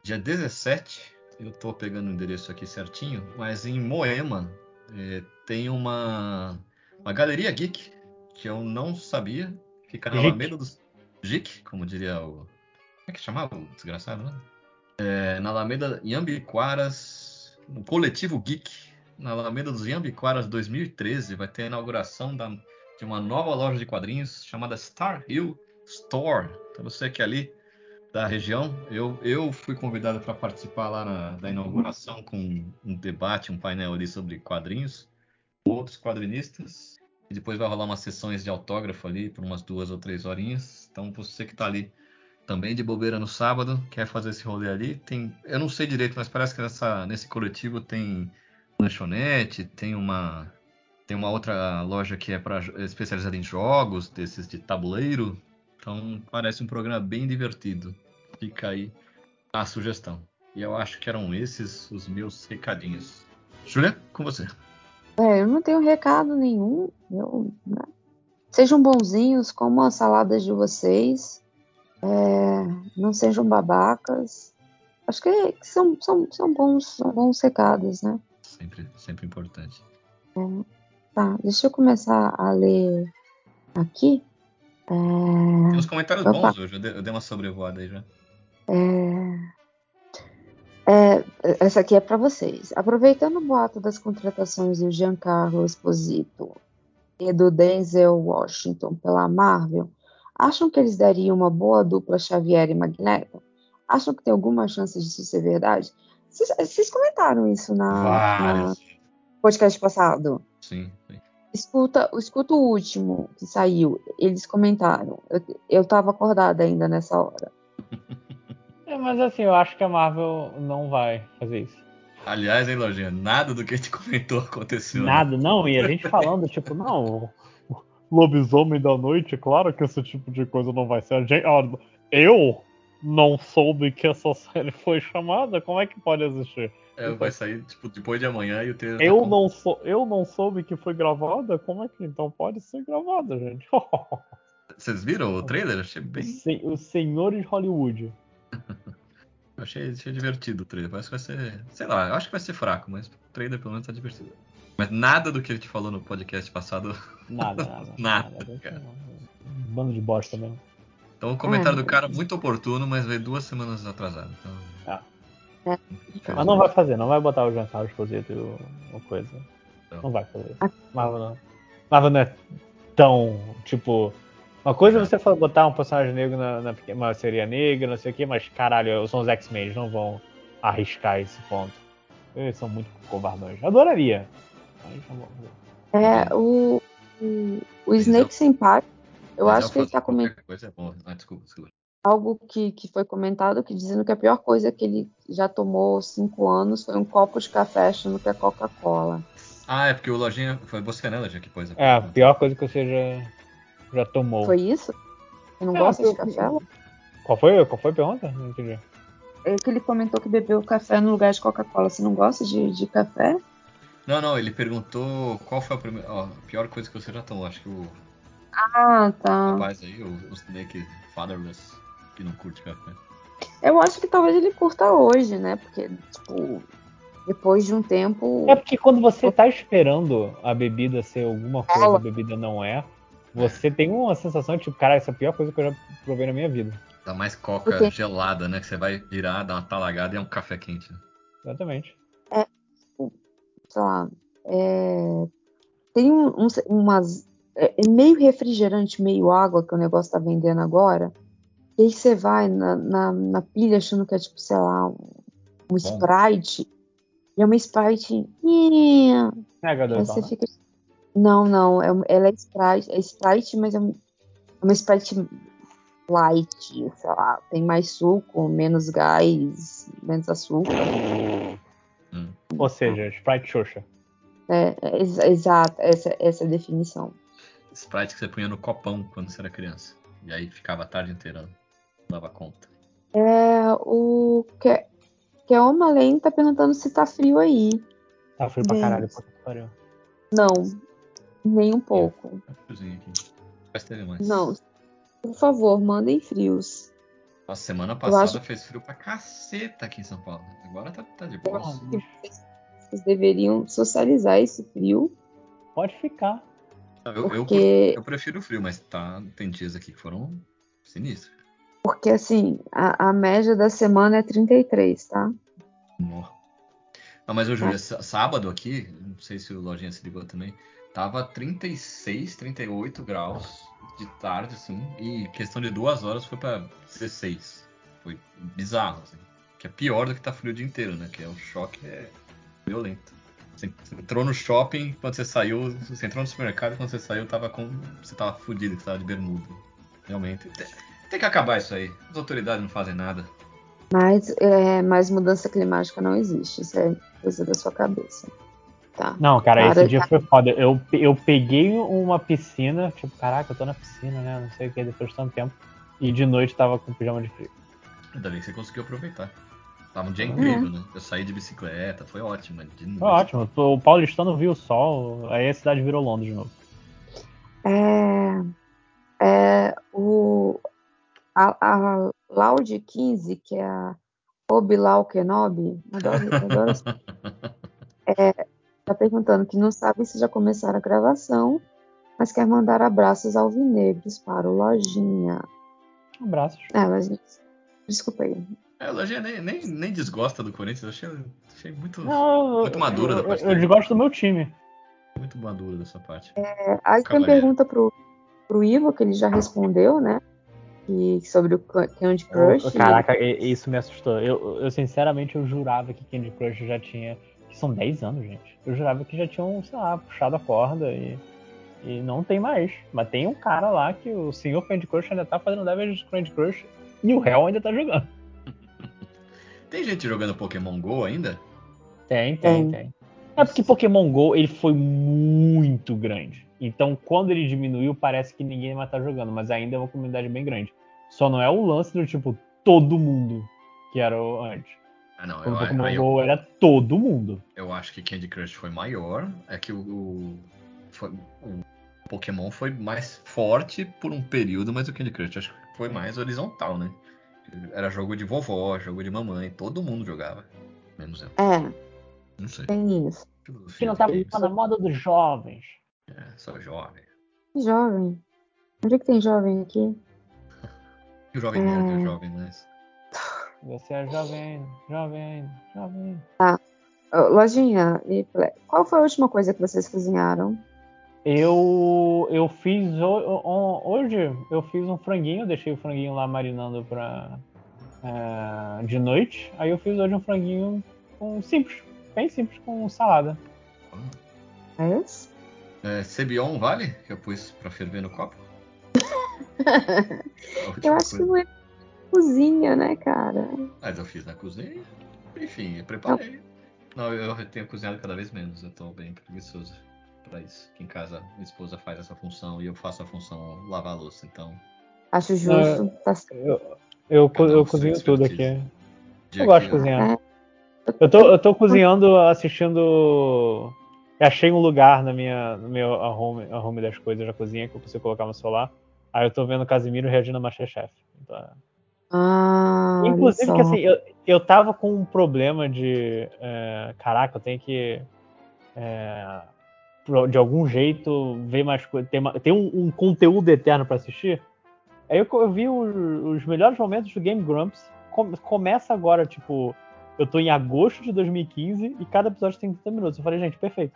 dia 17, eu tô pegando o endereço aqui certinho, mas em Moema eh, tem uma, uma galeria geek que eu não sabia. Fica na. Alameda dos. Geek, como diria o. Como é que chamava o desgraçado, né? É, na Alameda Yambiquaras, no Coletivo Geek, na Alameda dos Yambiquaras 2013, vai ter a inauguração da, de uma nova loja de quadrinhos chamada Star Hill Store. Então você que é ali da região, eu, eu fui convidado para participar lá na, da inauguração com um debate, um painel ali sobre quadrinhos, outros quadrinistas. E depois vai rolar umas sessões de autógrafo ali por umas duas ou três horinhas. Então você que está ali também de bobeira no sábado, quer fazer esse rolê ali, tem, eu não sei direito, mas parece que nessa, nesse coletivo tem lanchonete, tem uma tem uma outra loja que é para especializada em jogos, desses de tabuleiro. Então parece um programa bem divertido. Fica aí a sugestão. E eu acho que eram esses os meus recadinhos. Julia, com você. É, eu não tenho recado nenhum. Eu, né? Sejam bonzinhos, comam as saladas de vocês. É, não sejam babacas. Acho que são, são, são, bons, são bons recados, né? Sempre, sempre importante. É, tá, deixa eu começar a ler aqui. É, Tem uns comentários opa. bons hoje, eu dei, eu dei uma sobrevoada aí já. É, é, essa aqui é para vocês. Aproveitando o boato das contratações do Giancarlo Esposito e do Denzel Washington pela Marvel, acham que eles dariam uma boa dupla Xavier e Magneto? Acham que tem alguma chance disso ser verdade? Vocês, vocês comentaram isso na, na podcast passado. Sim, sim. Escuta, escuta o último que saiu. Eles comentaram. Eu, eu tava acordada ainda nessa hora. É, mas assim, eu acho que a Marvel não vai fazer isso. Aliás, hein, Lojinha, nada do que a gente comentou aconteceu. né? Nada, não. E a gente falando, tipo, não, lobisomem da noite, claro que esse tipo de coisa não vai ser. A gente, ó, eu não soube que essa série foi chamada, como é que pode existir? É, vai sair tipo, depois de amanhã e o trailer Eu tá não, sou, eu não soube que foi gravada? Como é que então pode ser gravada, gente? Vocês viram o trailer? Achei bem. Os senhores Hollywood. Achei, achei divertido o trailer. Parece que vai ser. Sei lá, eu acho que vai ser fraco, mas o trailer pelo menos tá divertido. Mas nada do que a gente falou no podcast passado. Nada, nada. Nada, ser cara. um Bando de bosta mesmo. Então o comentário É. do cara muito oportuno, mas veio duas semanas atrasado. Então. Ah. É. Mas não vai fazer, não vai botar o Giancarlo Esposito e o- uma coisa. Não. Não vai fazer. Marvel não. Marvel não é tão, tipo. Uma coisa é você botar um personagem negro na, na uma seria negra, não sei o que, mas caralho, são os X-Men, eles não vão arriscar esse ponto. Eles são muito covardões. Adoraria. Mas não vão fazer. É, o, o, o Snake Senpai, eu Mas acho que ele tá comentando Coisa é bom. Ah, desculpa, desculpa. algo que, que foi comentado, que dizendo que a pior coisa que ele já tomou cinco anos foi um copo de café achando que é Coca-Cola. Ah, é porque o Lojinha. Foi você, né, Lojinha, que pôs a É, a pior coisa que você já, já tomou. Foi isso? Você não É, gosta de café? Qual foi, qual foi a pergunta? Não entendi. É que ele comentou que bebeu café no lugar de Coca-Cola. Você não gosta de, de café? Não, não, ele perguntou qual foi a primeira. Ó, a pior coisa que você já tomou. Acho que o Ah, tá. rapaz aí, o, o Snake Fatherless, que não curte café. Eu acho que talvez ele curta hoje, né? Porque, tipo, depois de um tempo. É porque quando você tá esperando a bebida ser alguma coisa, a bebida não é, você tem uma sensação de tipo, cara, essa é a pior coisa que eu já provei na minha vida. Dá mais coca gelada, né? Que você vai virar, dar uma talagada e é um café quente. né? Exatamente. sei lá, é, tem um- uns- umas. É é meio refrigerante, meio água que o negócio tá vendendo agora. E aí você vai na, na, na pilha achando que é tipo, sei lá, um, um Sprite. E é uma Sprite. É, Aí H2O, você né? fica. Não, não, é, ela é Sprite, é Sprite, mas é um- é uma Sprite light, sei lá, tem mais suco, menos gás, menos açúcar. Ou seja, Sprite Xoxa. É, é, ex- exato, essa, essa é a definição. Sprite que você punha no copão quando você era criança. E aí ficava a tarde inteira. Não dava conta. É, o que, que é uma lei tá perguntando se tá frio aí. Tá frio pra Bem. caralho, puta que pariu. Não, nem um pouco. Friozinho aqui. Não, por favor, mandem frios. Nossa, semana acho- passada fez frio pra caceta aqui em São Paulo. Agora tá, tá de Eu boa. acho que vocês, deveriam socializar esse frio, Pode ficar. Eu, eu, porque eu prefiro o frio, mas tá, tem dias aqui que foram Sinistro. Porque assim, a, a média da semana é 33, tá? Não, mas Júlia, É. sá- sábado aqui, não sei se o Lojinha se ligou também, tava 36, 38 graus de tarde, assim, e questão de duas horas foi pra 16. Foi bizarro, assim. Que é pior do que tá frio o dia inteiro, né? Que é o choque é violento. Você você entrou no shopping, quando você saiu, você entrou no supermercado, quando você saiu, tava com. Você tava fudido, que você tava de bermuda. Realmente. Tem, tem que acabar isso aí. As autoridades não fazem nada. Mas, é, mas mudança climática não existe. Isso é coisa da sua cabeça. Tá? Não, cara, Cara, esse dia foi foda. Eu, eu peguei uma piscina, tipo, caraca, eu tô na piscina, né? Não sei o que, depois de tanto tempo. E de noite tava com pijama de frio. Ainda bem que você conseguiu aproveitar. Tava um dia Uhum. incrível, né? Eu saí de bicicleta, foi ótimo. noite, Foi ótimo. O paulistano viu o sol, aí a cidade virou Londres de novo. É, é, o, a, a Loud 15, que é a Obilau Kenobi, adoro, adoro essa- é, tá perguntando que não sabe se já começaram a gravação, mas quer mandar abraços alvinegros para o Lojinha. Abraços. É, Lojinha, desculpa aí. É, a Lojinha nem, nem, nem desgosta do Corinthians, eu achei, achei muito, Não, muito madura da eu, parte eu, eu desgosto do meu time. Muito madura dessa parte. É, aí tem pergunta pro, pro Ivo, que ele já respondeu, né? Que, sobre o Candy Crush. Caraca, e- isso me assustou. Eu, eu, sinceramente, eu jurava que Candy Crush já tinha. São 10 anos, gente. Eu jurava que já tinham, sei lá, puxado a corda e. E não tem mais. Mas tem um cara lá que o senhor Candy Crush ainda tá fazendo levels de Candy Crush e o réu ainda tá jogando. Tem gente jogando Pokémon GO ainda? Tem, tem, Tem. tem. É porque Pokémon GO ele foi muito grande. Então, quando ele diminuiu, parece que ninguém mais tá jogando, mas ainda é uma comunidade bem grande. Só não é o lance do tipo todo mundo que era o antes. Ah, não. O Eu, Pokémon eu, GO era todo mundo. eu acho que Candy Crush foi maior. É que o, o, foi- o Pokémon foi mais forte por um período, mas o Candy Crush acho que foi mais horizontal, né? Era jogo de vovó, jogo de mamãe, todo mundo jogava. Menos eu. É, Não sei. tem isso. Que não dos tá na moda dos jovens. É, sou jovem. Jovem. Onde é que tem jovem aqui? E o jovem nerd, É. o jovem, mas. Você é jovem, jovem, jovem. Ô, Lojinha, e Ple- qual foi a última coisa que vocês cozinharam? Eu, eu fiz ho- ho- hoje, eu fiz um franguinho, deixei o franguinho lá marinando pra, é, de noite. Aí eu fiz hoje um franguinho com simples, bem simples, com salada. É esse? É, Cebion vale? Que eu pus pra ferver no copo? Última Eu acho que coisa. não é cozinha, né, cara? Mas eu fiz na cozinha. Enfim, eu preparei. Não, eu tenho cozinhado cada vez menos. Eu tô bem preguiçoso pra isso. Aqui em casa, minha esposa faz essa função e eu faço a função lavar a louça. Então, Acho justo. Tá certo. Eu, eu, eu cozinho tudo aqui. Eu gosto de que cozinhar. É. Eu tô, eu tô cozinhando, assistindo. Eu achei um lugar na minha, no meu arrume, arrume das coisas da cozinha que eu consigo colocar no celular. Aí eu tô vendo o Casimiro reagindo a Masterchef. Então, é. Ah, Inclusive que assim, eu, eu tava com um problema de. é, caraca, eu tenho que. é, de algum jeito ver mais coisas. Tem, tem um, um conteúdo eterno pra assistir. Aí eu, eu vi os, os melhores momentos do Game Grumps. Com- começa agora, tipo. Eu tô em agosto de 2015 e cada episódio tem 30 minutos. Eu falei, gente, perfeito.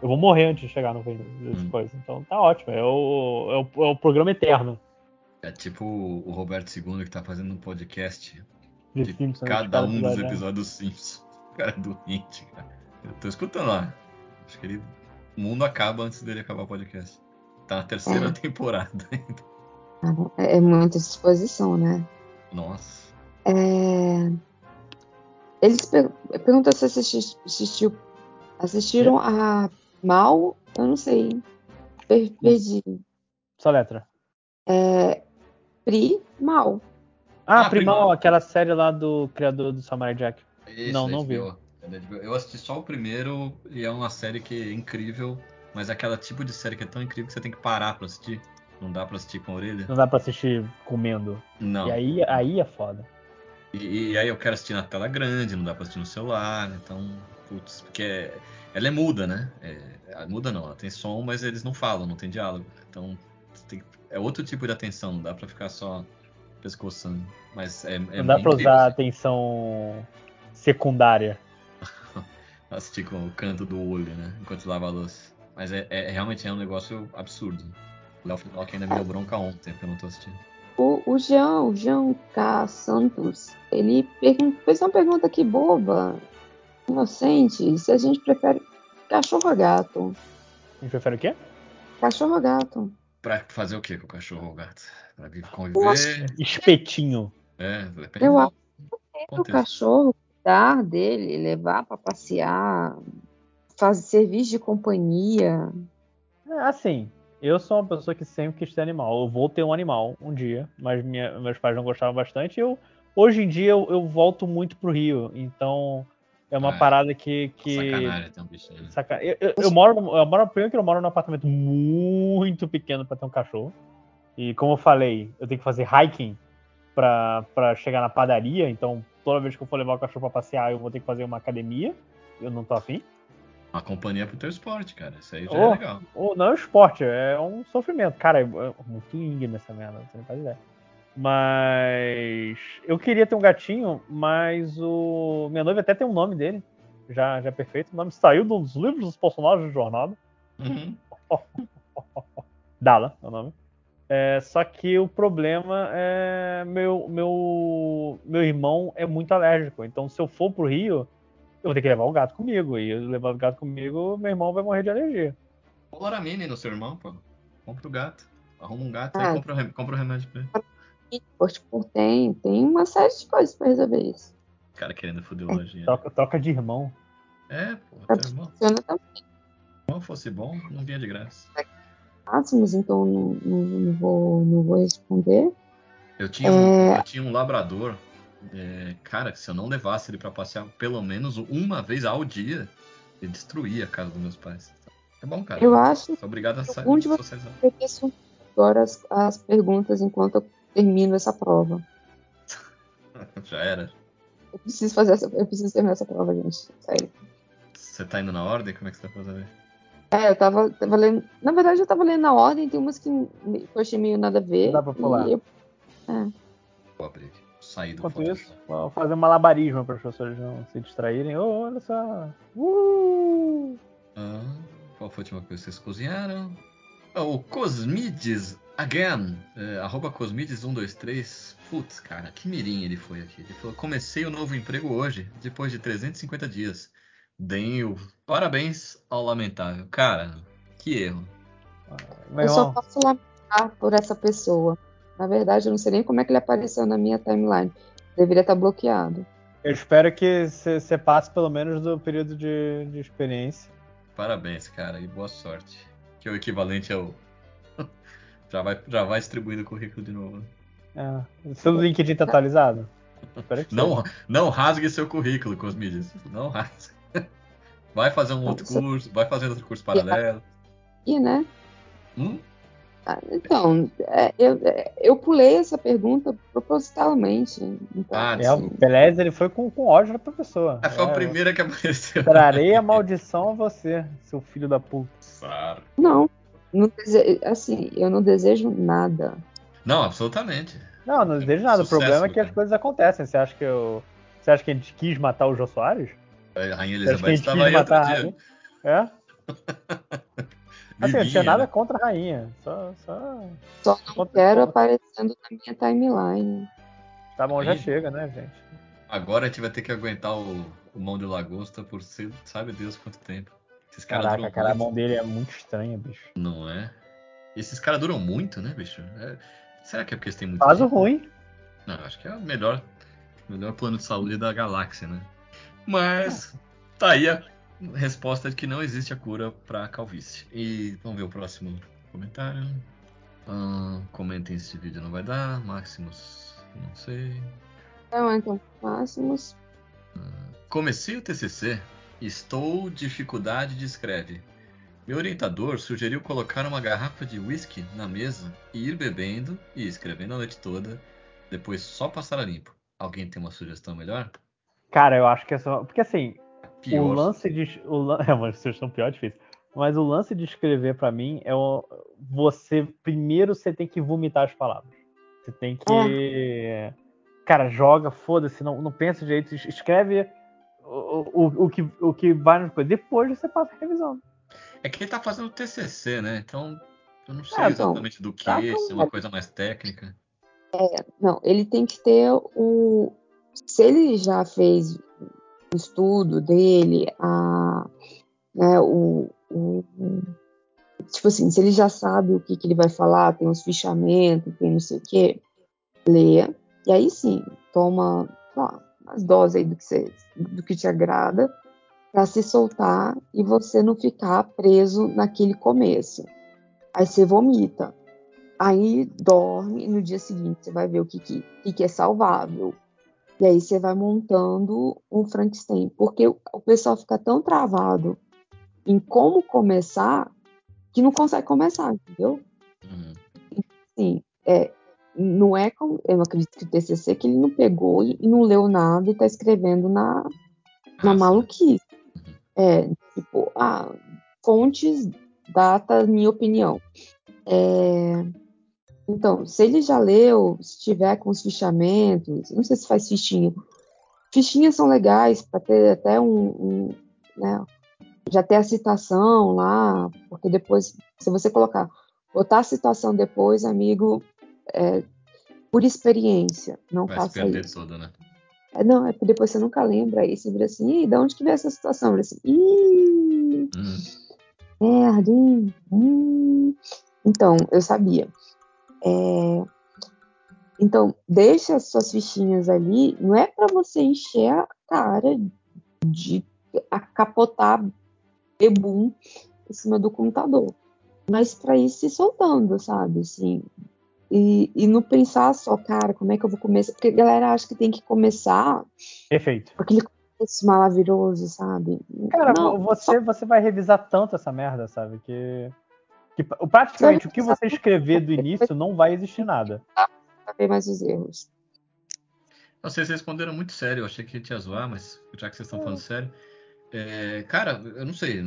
Eu vou morrer antes de chegar no fim desse Hum. coisa. Então tá ótimo. É o, é o, é o programa eterno É tipo o Roberto II que tá fazendo um podcast de de Simpsons. cada um dos episódio, episódios dos Simpsons. O cara é doente, cara. Eu tô escutando lá. Acho que ele. O mundo acaba antes dele acabar o podcast. Tá na terceira É. temporada ainda. É, é muita disposição, né? Nossa. É... Eles per perguntam se assisti- assistiu, assistiram a Mal, eu não sei. Per perdi. Só letra. É... Pri Mal. Ah, Ah, Primal, Primal. aquela série lá do criador do Samurai Jack. Esse Não, não HBO. Eu assisti só o primeiro e é uma série que é incrível, mas é aquela tipo de série que é tão incrível que você tem que parar pra assistir. Não dá pra assistir com a orelha. Não dá pra assistir comendo. Não. E aí, aí é foda. E, e aí eu quero assistir na tela grande, não dá pra assistir no celular, então, putz, porque é- ela é muda, né? É, muda não, ela tem som, mas eles não falam, não tem diálogo. Então, você tem- é outro tipo de atenção, não dá pra ficar só pescoçando. Mas é, é Não dá pra usar assim. atenção secundária. assistir com o canto do olho, né? Enquanto lava a louça. Mas é, é- realmente é um negócio absurdo. O Léo Finocchi ainda me deu bronca ontem, porque eu não tô assistindo. O, o Jean, o Jean K. Santos, ele fez uma pergunta aqui boba, inocente, se a gente prefere cachorro ou gato. A gente prefere o quê? Cachorro ou gato. Pra fazer o que com o cachorro ou o gato? Pra conviver? Espetinho. É, depende Eu acho O contexto. cachorro cuidar dele, levar pra passear, fazer serviço de companhia. É, assim, eu sou uma pessoa que sempre quis ter animal. Eu vou ter um animal um dia, mas minha- meus pais não gostavam bastante. Eu, hoje em dia eu, eu volto muito pro Rio, então é uma Ah, parada que. que... Sacanagem ter um bichinho. Saca- Eu, eu, eu moro, eu moro, primeiro que eu moro num apartamento muito pequeno pra ter um cachorro. E como eu falei, eu tenho que fazer hiking pra, pra chegar na padaria. Então, toda vez que eu for levar o cachorro pra passear, eu vou ter que fazer uma academia. Eu não tô afim. Uma companhia pro teu esporte, cara. Isso aí já Oh. é legal. Ou não é um esporte, é um sofrimento. Cara, é é muito íngreme essa merda, você não faz ideia. Mas eu queria ter um gatinho, mas o. Minha noiva até tem um nome dele. Já, já é perfeito. O nome saiu dos livros dos personagens de jornada. Uhum. Dala é o nome. É, só que o problema é meu, meu, meu irmão é muito alérgico. Então, se eu for pro Rio, eu vou ter que levar o gato comigo. E eu levar o gato comigo, meu irmão vai morrer de alergia. Ô, Loramine no seu irmão, pô. Compra o gato. Arruma um gato Ah. aí compra compra o remédio pra ele. Pô, tipo, tem, tem uma série de coisas pra resolver isso. O cara querendo foder o lojinha. Troca, troca de irmão. É, pô. Teu irmão. Funciona também Se o irmão fosse bom, não vinha de graça. máximos, então não, não, não vou, não vou responder. Eu tinha um, É. eu tinha um labrador. é, cara, que se eu não levasse ele pra passear pelo menos uma vez ao dia, ele destruía a casa dos meus pais. É bom, cara. Eu acho Sou obrigado a sa- Onde você- socializar. que eu penso agora as, as perguntas enquanto eu termino essa prova. Já era. Eu preciso fazer essa, eu preciso terminar essa prova, gente. Sério. Você tá indo na ordem? Como é que você tá fazendo aí? É, eu tava, tava lendo. Na verdade, eu tava lendo na ordem, tem umas que eu achei meio nada a ver. Dá pra pular. eu- Vou abrir aqui. Sair do Enquanto isso, vou fazer um malabarismo para as pessoas não se distraírem. Ô, olha só. Uh! Ah, qual foi a última coisa que vocês cozinharam? Ah, o Cosmides Again, é, arroba Cosmides123. Putz, cara, que mirim ele foi aqui. Ele falou: comecei o novo emprego hoje, depois de 350 dias. Deem o parabéns ao lamentável. Cara, que erro. Meu eu só posso lamentar por essa pessoa. Na verdade, eu não sei nem como é que ele apareceu na minha timeline. Deveria estar bloqueado. eu espero que você passe pelo menos do período de, de experiência. Parabéns, cara, e boa sorte. Que é o equivalente ao. Já, vai, já vai distribuindo o currículo de novo. É. Seu LinkedIn tá atualizado? Não, não rasgue seu currículo, Cosmides. Não rasgue. Vai fazer um outro curso, vai fazer outro curso paralelo. E, né? Hum? Ah, Então, é, eu, é, eu pulei essa pergunta propositalmente. Então, Ah, É, assim, Pelez ele foi com, com ódio pra pessoa. Ah, foi a É, primeira que apareceu. Trarei a maldição a você, seu filho da puta. Sara. não, não dese- assim, eu não desejo nada. Não, absolutamente. Não, não desejo nada. Sucesso, o problema é que cara. as coisas acontecem. Você acha que eu. Você acha que a gente quis matar o Jô Soares? A Rainha Elizabeth gente estava quis aí outro dia. É? Assim, eu não tinha nada né? contra a rainha. Só. só... Só não contra- quero aparecendo na minha timeline. Tá bom, já Aí- chega, né, gente? Agora a gente vai ter que aguentar o, o mão de lagosta por ser, sabe Deus quanto tempo. Esses caras Caraca, duram cara, a mão dele é muito estranha, bicho. não é? Esses caras duram muito, né, bicho? É- Será que é porque eles têm muito Faz o tempo? ruim. Não, acho que é o melhor, melhor plano de saúde da galáxia, né? Mas tá aí a resposta de que não existe a cura pra calvície. E vamos ver o próximo comentário. Ah, comentem se esse vídeo não vai dar. Maximus, não sei. Então, então, máximos. Comecei o TCC. Estou dificuldade de escreve. Meu orientador sugeriu colocar uma garrafa de whisky na mesa e ir bebendo e escrevendo a noite toda, depois só passar a limpo. Alguém tem uma sugestão melhor? Cara, eu acho que é só. Porque assim, Pior. o lance de. O lan... É uma sugestão pior, difícil. Mas o lance de escrever pra mim é o... você. Primeiro você tem que vomitar as palavras. Você tem que. É. Cara, joga, foda-se, não, não pensa direito, escreve o, o, o, que, o que vai no coisa. Depois você passa a revisão. É que ele tá fazendo TCC, né? Então, eu não sei é, exatamente do que, tá se é uma coisa mais técnica. É, não, ele tem que ter o. Se ele já fez o estudo dele, a, né, o, o, tipo assim, se ele já sabe o que, que ele vai falar, tem os fichamentos, tem não sei o quê, leia. E aí sim, toma ó, as doses aí do que, você, do que te agrada para se soltar e você não ficar preso naquele começo. Aí você vomita. Aí dorme e no dia seguinte você vai ver o que, que, que é salvável. E aí você vai montando um Frankenstein. Porque o, o pessoal fica tão travado em como começar que não consegue começar, entendeu? Uhum. Sim, é, não é como. Eu acredito que o TCC que ele não pegou e, não leu nada e está escrevendo na, na maluquice. Uhum. É, tipo, ah, fontes, data, minha opinião. É, então, se ele já leu, se tiver com os fichamentos, não sei se faz fichinha. Fichinhas são legais para ter até um, um né, já ter a citação lá, porque depois, se você colocar, botar a citação depois, amigo, é, por experiência, não Vai faça isso. Toda, né? É, não, é porque depois você nunca lembra, aí você vira assim, e de onde que veio essa situação? Vira assim, ih, hum. merda, hein? Hum. Então, eu sabia. É, então, deixa as suas fichinhas ali, não é para você encher a cara de a capotar bebum em cima do computador, mas para ir se soltando, sabe? Assim, e, e não pensar só, cara, como é que eu vou começar? Porque a galera acha que tem que começar. Perfeito. Aquele começo maravilhoso, sabe? Cara, não, você, só... você vai revisar tanto essa merda, sabe? Que que praticamente o que você escrever do início não vai existir nada. Saber mais os erros. Vocês responderam muito sério, eu achei que ia zoar, mas já que vocês estão falando sério. É, cara, eu não sei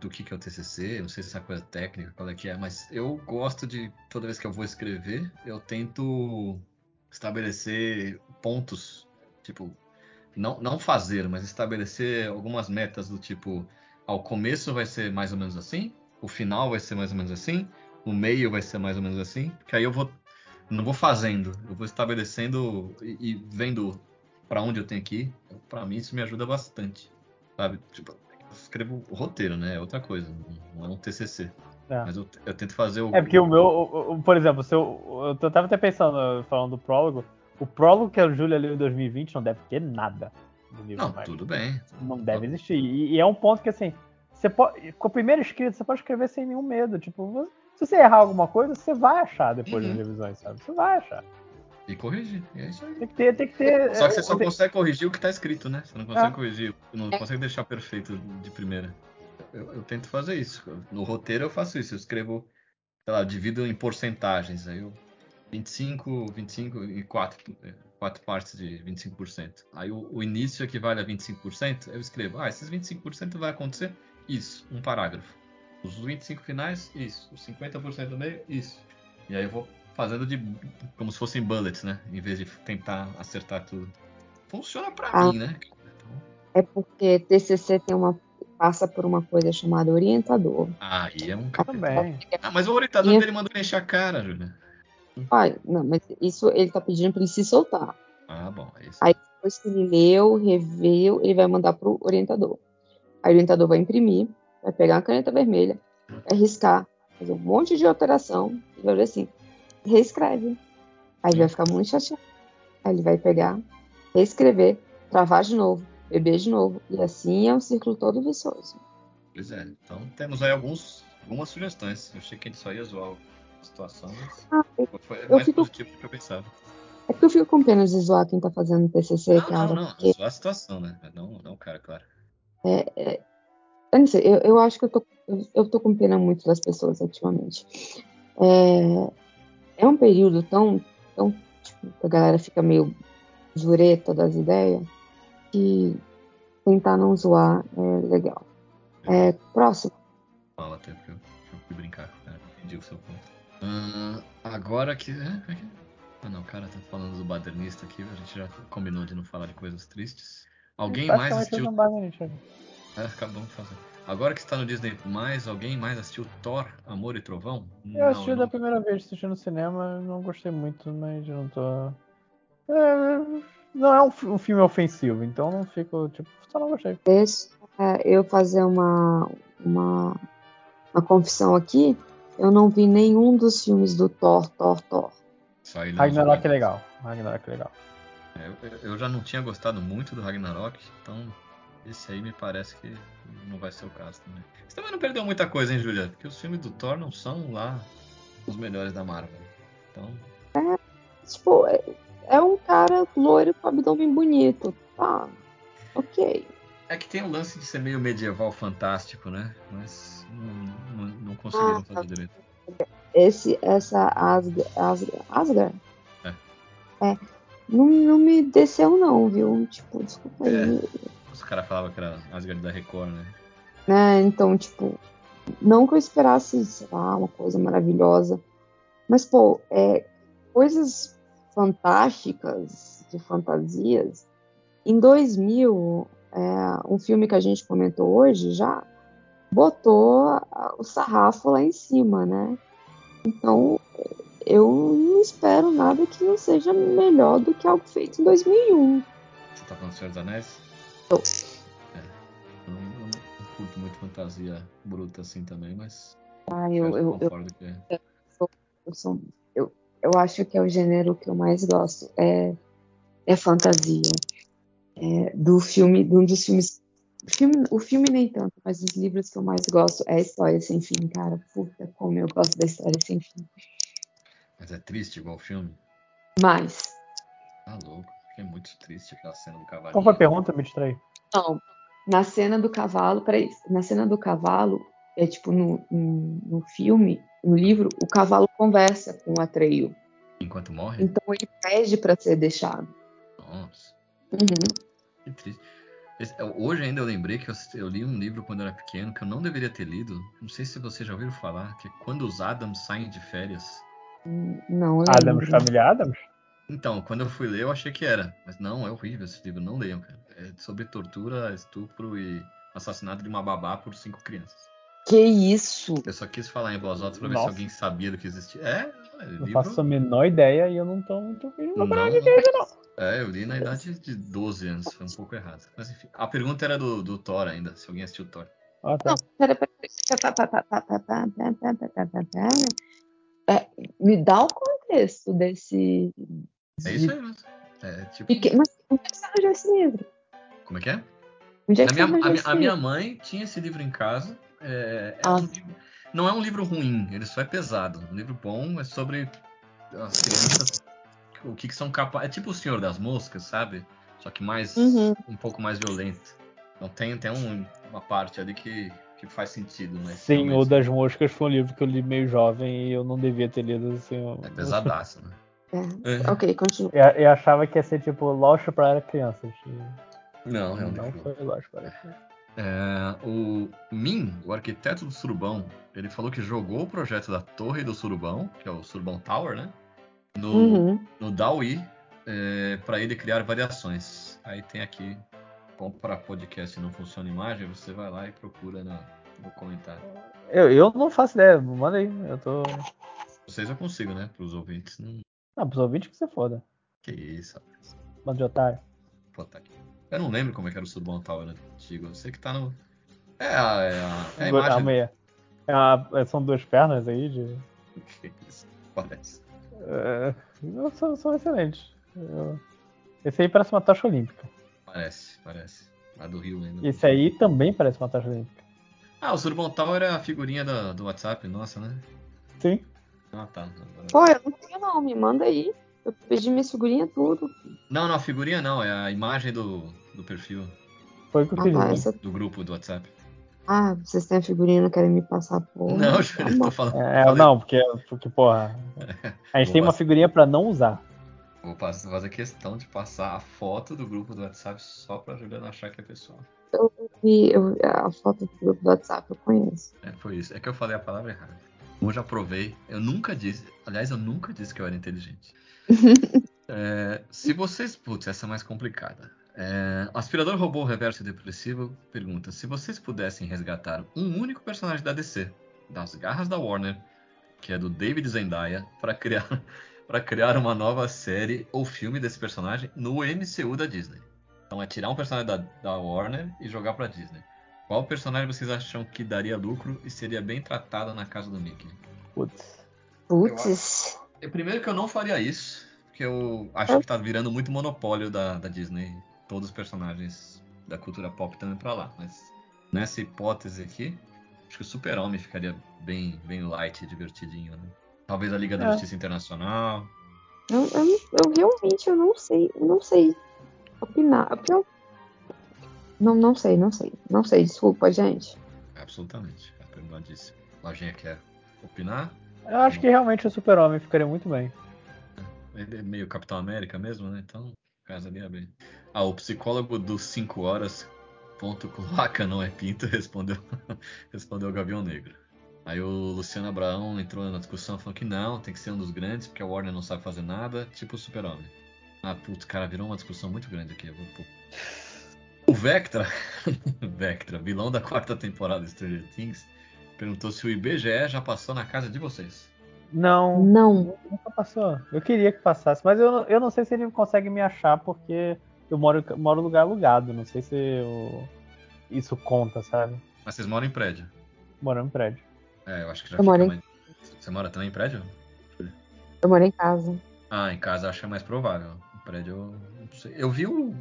do que, que é o TCC, não sei se é coisa técnica, qual é que é, mas eu gosto de, toda vez que eu vou escrever, eu tento estabelecer pontos, tipo, não, não fazer, mas estabelecer algumas metas do tipo, ao começo vai ser mais ou menos assim, o final vai ser mais ou menos assim, o meio vai ser mais ou menos assim, que aí eu vou não vou fazendo, eu vou estabelecendo e, e vendo para onde eu tenho que ir. Para mim isso me ajuda bastante, sabe? Tipo, eu escrevo o roteiro, né? É outra coisa, não é um TCC. É. Mas eu, eu, tento fazer o. É porque o meu, o, o, por exemplo, se eu, eu tava até pensando, falando do prólogo, o prólogo que a Júlia leu em 2020 não deve ter nada. Não, tudo bem. Não deve existir. E, e, é um ponto que, assim, você pode, com a primeira escrita, você pode escrever sem nenhum medo. Tipo, se você errar alguma coisa, você vai achar depois uhum. das revisões, sabe? Você vai achar. E corrigir. E é isso aí. Tem que ter, tem que ter. Só que você só tem... consegue corrigir o que está escrito, né? Você não consegue é. corrigir, não consegue deixar perfeito de primeira. Eu, eu, tento fazer isso. No roteiro eu faço isso. Eu escrevo, sei lá, divido em porcentagens. Aí eu 25, 25 e 4, 4 partes de 25%. Aí o, o início equivale a 25%, eu escrevo, ah, esses 25% vai acontecer isso, um parágrafo. Os 25 finais, isso. Os 50% do meio, isso. E aí eu vou fazendo de como se fossem bullets, né? Em vez de tentar acertar tudo. Funciona para ah, mim, né? Então... É porque TCC tem uma passa por uma coisa chamada orientador. Ah, e é um também. Ah, mas o orientador e... dele mandou encher a cara, Júlia. Pai, não, mas isso ele tá pedindo para ele se soltar. Ah, bom, é isso. Aí depois que ele leu, reveu, ele vai mandar pro orientador. Aí o orientador vai imprimir, vai pegar uma caneta vermelha, vai riscar, fazer um monte de alteração e vai ver assim, reescreve. Aí vai ficar muito chateado. Aí ele vai pegar, reescrever, travar de novo, beber de novo. E assim é um círculo todo vicioso. Pois é, então temos aí alguns, algumas sugestões. Eu achei que a gente só ia zoar a situação, mas ah, foi mais fico... positivo do que eu pensava. É porque eu fico com pena de zoar quem tá fazendo TCC, não, cara. Não, não, porque... zoar a situação, né? Não, não, cara, claro. É, é, eu não sei, eu, eu acho que eu tô, eu, eu tô com pena muito das pessoas ultimamente. É, é um período tão, tão tipo, a galera fica meio jureta das ideias que tentar não zoar é legal. É, próximo. Fala até porque eu, eu fui brincar, né? entendi o seu ponto. Uh, agora que. É, ah, não. cara tá falando do badernista aqui, a gente já combinou de não falar de coisas tristes. Alguém É, mais assistiu. Um badernista. É, acabamos de fazer. Agora que está no Disney mais, alguém mais assistiu Thor, Amor e Trovão? Eu assisti eu da não- primeira vez assisti no cinema, não gostei muito, mas eu não tô. É, não é um, um filme ofensivo, então não fico, tipo, só não gostei. Deixa é, eu fazer uma, uma, uma confissão aqui. Eu não vi nenhum dos filmes do Thor, Thor, Thor. Não Ragnarok é legal. Ragnarok é legal. É, eu- eu já não tinha gostado muito do Ragnarok, então esse aí me parece que não vai ser o caso também. Você também não perdeu muita coisa, hein, Julia? Porque os filmes do Thor não são lá os melhores da Marvel. Então, Tipo, é, é um cara loiro com abdômen bonito. Tá, ok. é que tem o lance de ser meio medieval fantástico, né? Mas não, não, não conseguiram Ah, fazer direito. Esse, essa Asgard, Asgard, Asgard? É. É, não, não me desceu não, viu? Tipo, desculpa aí. É. Os caras falavam que era Asgard da Record, né? né? Então, tipo, não que eu esperasse, sei lá, uma coisa maravilhosa, mas, pô, é, coisas fantásticas, de fantasias. Em 2000, é, um filme que a gente comentou hoje já botou o sarrafo lá em cima, né? Então, eu não espero nada que não seja melhor do que algo feito em 2001. Você tá falando do Senhor dos Anéis? É. Eu não, eu curto muito fantasia bruta assim também, mas Ah, eu, eu, eu, concordo que é. eu, sou, eu, eu acho que é o gênero que eu mais gosto. É, é fantasia. É, do filme, de um dos filmes. O filme, o filme nem tanto, mas os livros que eu mais gosto é a História Sem Fim, cara. Puta, como eu gosto da História Sem Fim. Mas é triste igual o filme. Mas, Tá louco. Fiquei muito triste aquela cena do cavalinho. Qual foi a pergunta? Me distraí. não. Na cena do cavalo, peraí, na cena do cavalo, é tipo no, no, no filme, no livro, o cavalo conversa com o Atreio. Enquanto morre? Então ele pede pra ser deixado. Nossa, Uhum. que triste. Eu- hoje ainda eu lembrei que eu, eu li um livro quando eu era pequeno que eu não deveria ter lido. Não sei se você já ouviu falar, que é Quando os Adams Saem de Férias. Não Adams, lembro. família Adams? Então, quando eu fui ler, eu achei que era. Mas não, é horrível esse livro, não leiam, cara. É sobre tortura, estupro e assassinato de uma babá por cinco crianças. Que isso? Eu só quis falar em voz alta pra Nossa. ver se alguém sabia do que existia. É, é livro... eu faço a menor ideia e eu não tô muito não, não. É, eu li na idade de 12 anos, foi um pouco errado. Mas enfim, a pergunta era do, do Thor ainda, se alguém assistiu o Thor. Ah, tá. Não, pera. É, me dá o contexto desse, é isso aí mesmo. É tipo. E que- mas onde é que você arranjou esse livro? Como é que é? Onde é A que minha, a, esse minha, a minha livro? mãe tinha esse livro em casa. É, é Ah. um livro- não é um livro ruim, ele só é pesado. Um livro bom é sobre as crianças, o que, que são capazes. É tipo o Senhor das Moscas, sabe? Só que mais Uhum. um pouco mais violento. Então tem, tem um- uma parte ali que, que faz sentido, realmente o das moscas foi um livro que eu li meio jovem e eu não devia ter lido assim. eu- é pesadaço, né? É, Ok, continua. Eu, eu achava que ia ser tipo Lost para crianças. Não, é um não foi Lost para crianças. É, o Min, o arquiteto do Surubão, ele falou que jogou o projeto da Torre do Surubão, que é o Surubão Tower, né? No, Uhum. no DAWI, é, para ele criar variações. Aí tem aqui, como para podcast não funciona imagem, você vai lá e procura no, no comentário. Eu, eu não faço ideia, manda aí. Eu tô. Vocês eu consigo, né? Para os ouvintes. Não... Ah, pros ouvintes que você foda. Que isso, rapaz. Bando de otário. Botar aqui. Eu não lembro como é que era o Surubão Tower antigo. Eu sei que tá no. É a, é a, é a imagem. meia. É uma- é- são duas pernas aí de. Que isso, parece. É, são, são excelentes. Eu- Esse aí parece uma tocha olímpica. Parece, parece. A do Rio ainda. Esse aí também parece uma tocha olímpica. Ah, o Surubão Tower é a figurinha da- do WhatsApp, nossa, né? Sim. Ah, tá. Pô, eu não tenho não, me manda aí. Eu pedi minha figurinha tudo. Não, não, a figurinha não, é a imagem do, do perfil, Foi o que eu Ah, pedi. tá, né? essa... do grupo do WhatsApp. ah, vocês têm a figurinha, não querem me passar por. não, tá eu tô falando. É, falei- não, porque, porque, porra. A gente Vou tem uma figurinha pra não usar. Vou fazer questão de passar a foto do grupo do WhatsApp só pra Juliana achar que é pessoal. E eu, a foto do grupo do WhatsApp eu conheço. É, foi isso. É que eu falei a palavra errada. Eu já provei. Eu nunca disse. Aliás, eu nunca disse que eu era inteligente. é, se vocês. Putz, essa é mais complicada. É, aspirador robô reverso depressivo pergunta: se vocês pudessem resgatar um único personagem da DC, das garras da Warner, que é do David Zendaya, para criar, para criar uma nova série ou filme desse personagem no MCU da Disney. Então é tirar um personagem da, da Warner e jogar pra Disney. Qual personagem vocês acham que daria lucro e seria bem tratado na casa do Mickey? Putz. Putz. Primeiro que eu não faria isso, porque eu acho que tá virando muito monopólio da, da Disney. Todos os personagens da cultura pop também pra lá. Mas nessa hipótese aqui, acho que o Super-Homem ficaria bem, bem light, divertidinho, né? Talvez a Liga da É. Justiça Internacional. Eu, eu, eu realmente eu não sei, eu não sei opinar. É pior- Não, não sei, não sei. Não sei, desculpa, gente. Absolutamente. A pergunta disse. Lojinha quer opinar? Eu acho que realmente o Super-Homem ficaria muito bem. Ele é meio Capitão América mesmo, né? Então, casaria bem. Ah, o psicólogo dos 5 horas, ponto cloaca não é pinto, respondeu, respondeu o Gavião Negro. Aí o Luciano Abraão entrou na discussão falando que não, tem que ser um dos grandes, porque a Warner não sabe fazer nada, tipo o Super-Homem. Ah, putz, cara, virou uma discussão muito grande aqui. eu vou Vectra, Vectra, vilão da quarta temporada de Stranger Things, perguntou se o IBGE já passou na casa de vocês. Não, Não. nunca passou. Eu queria que passasse, mas eu, não- eu não sei se ele consegue me achar porque eu moro, moro em lugar alugado. Não sei se eu- isso conta, sabe? Mas vocês moram em prédio. Morando em prédio. É, eu acho que já Eu fica moro em- mais. Você mora também em prédio? Eu moro em casa. Ah, em casa acho que é mais provável. Em prédio eu não sei. Eu vi o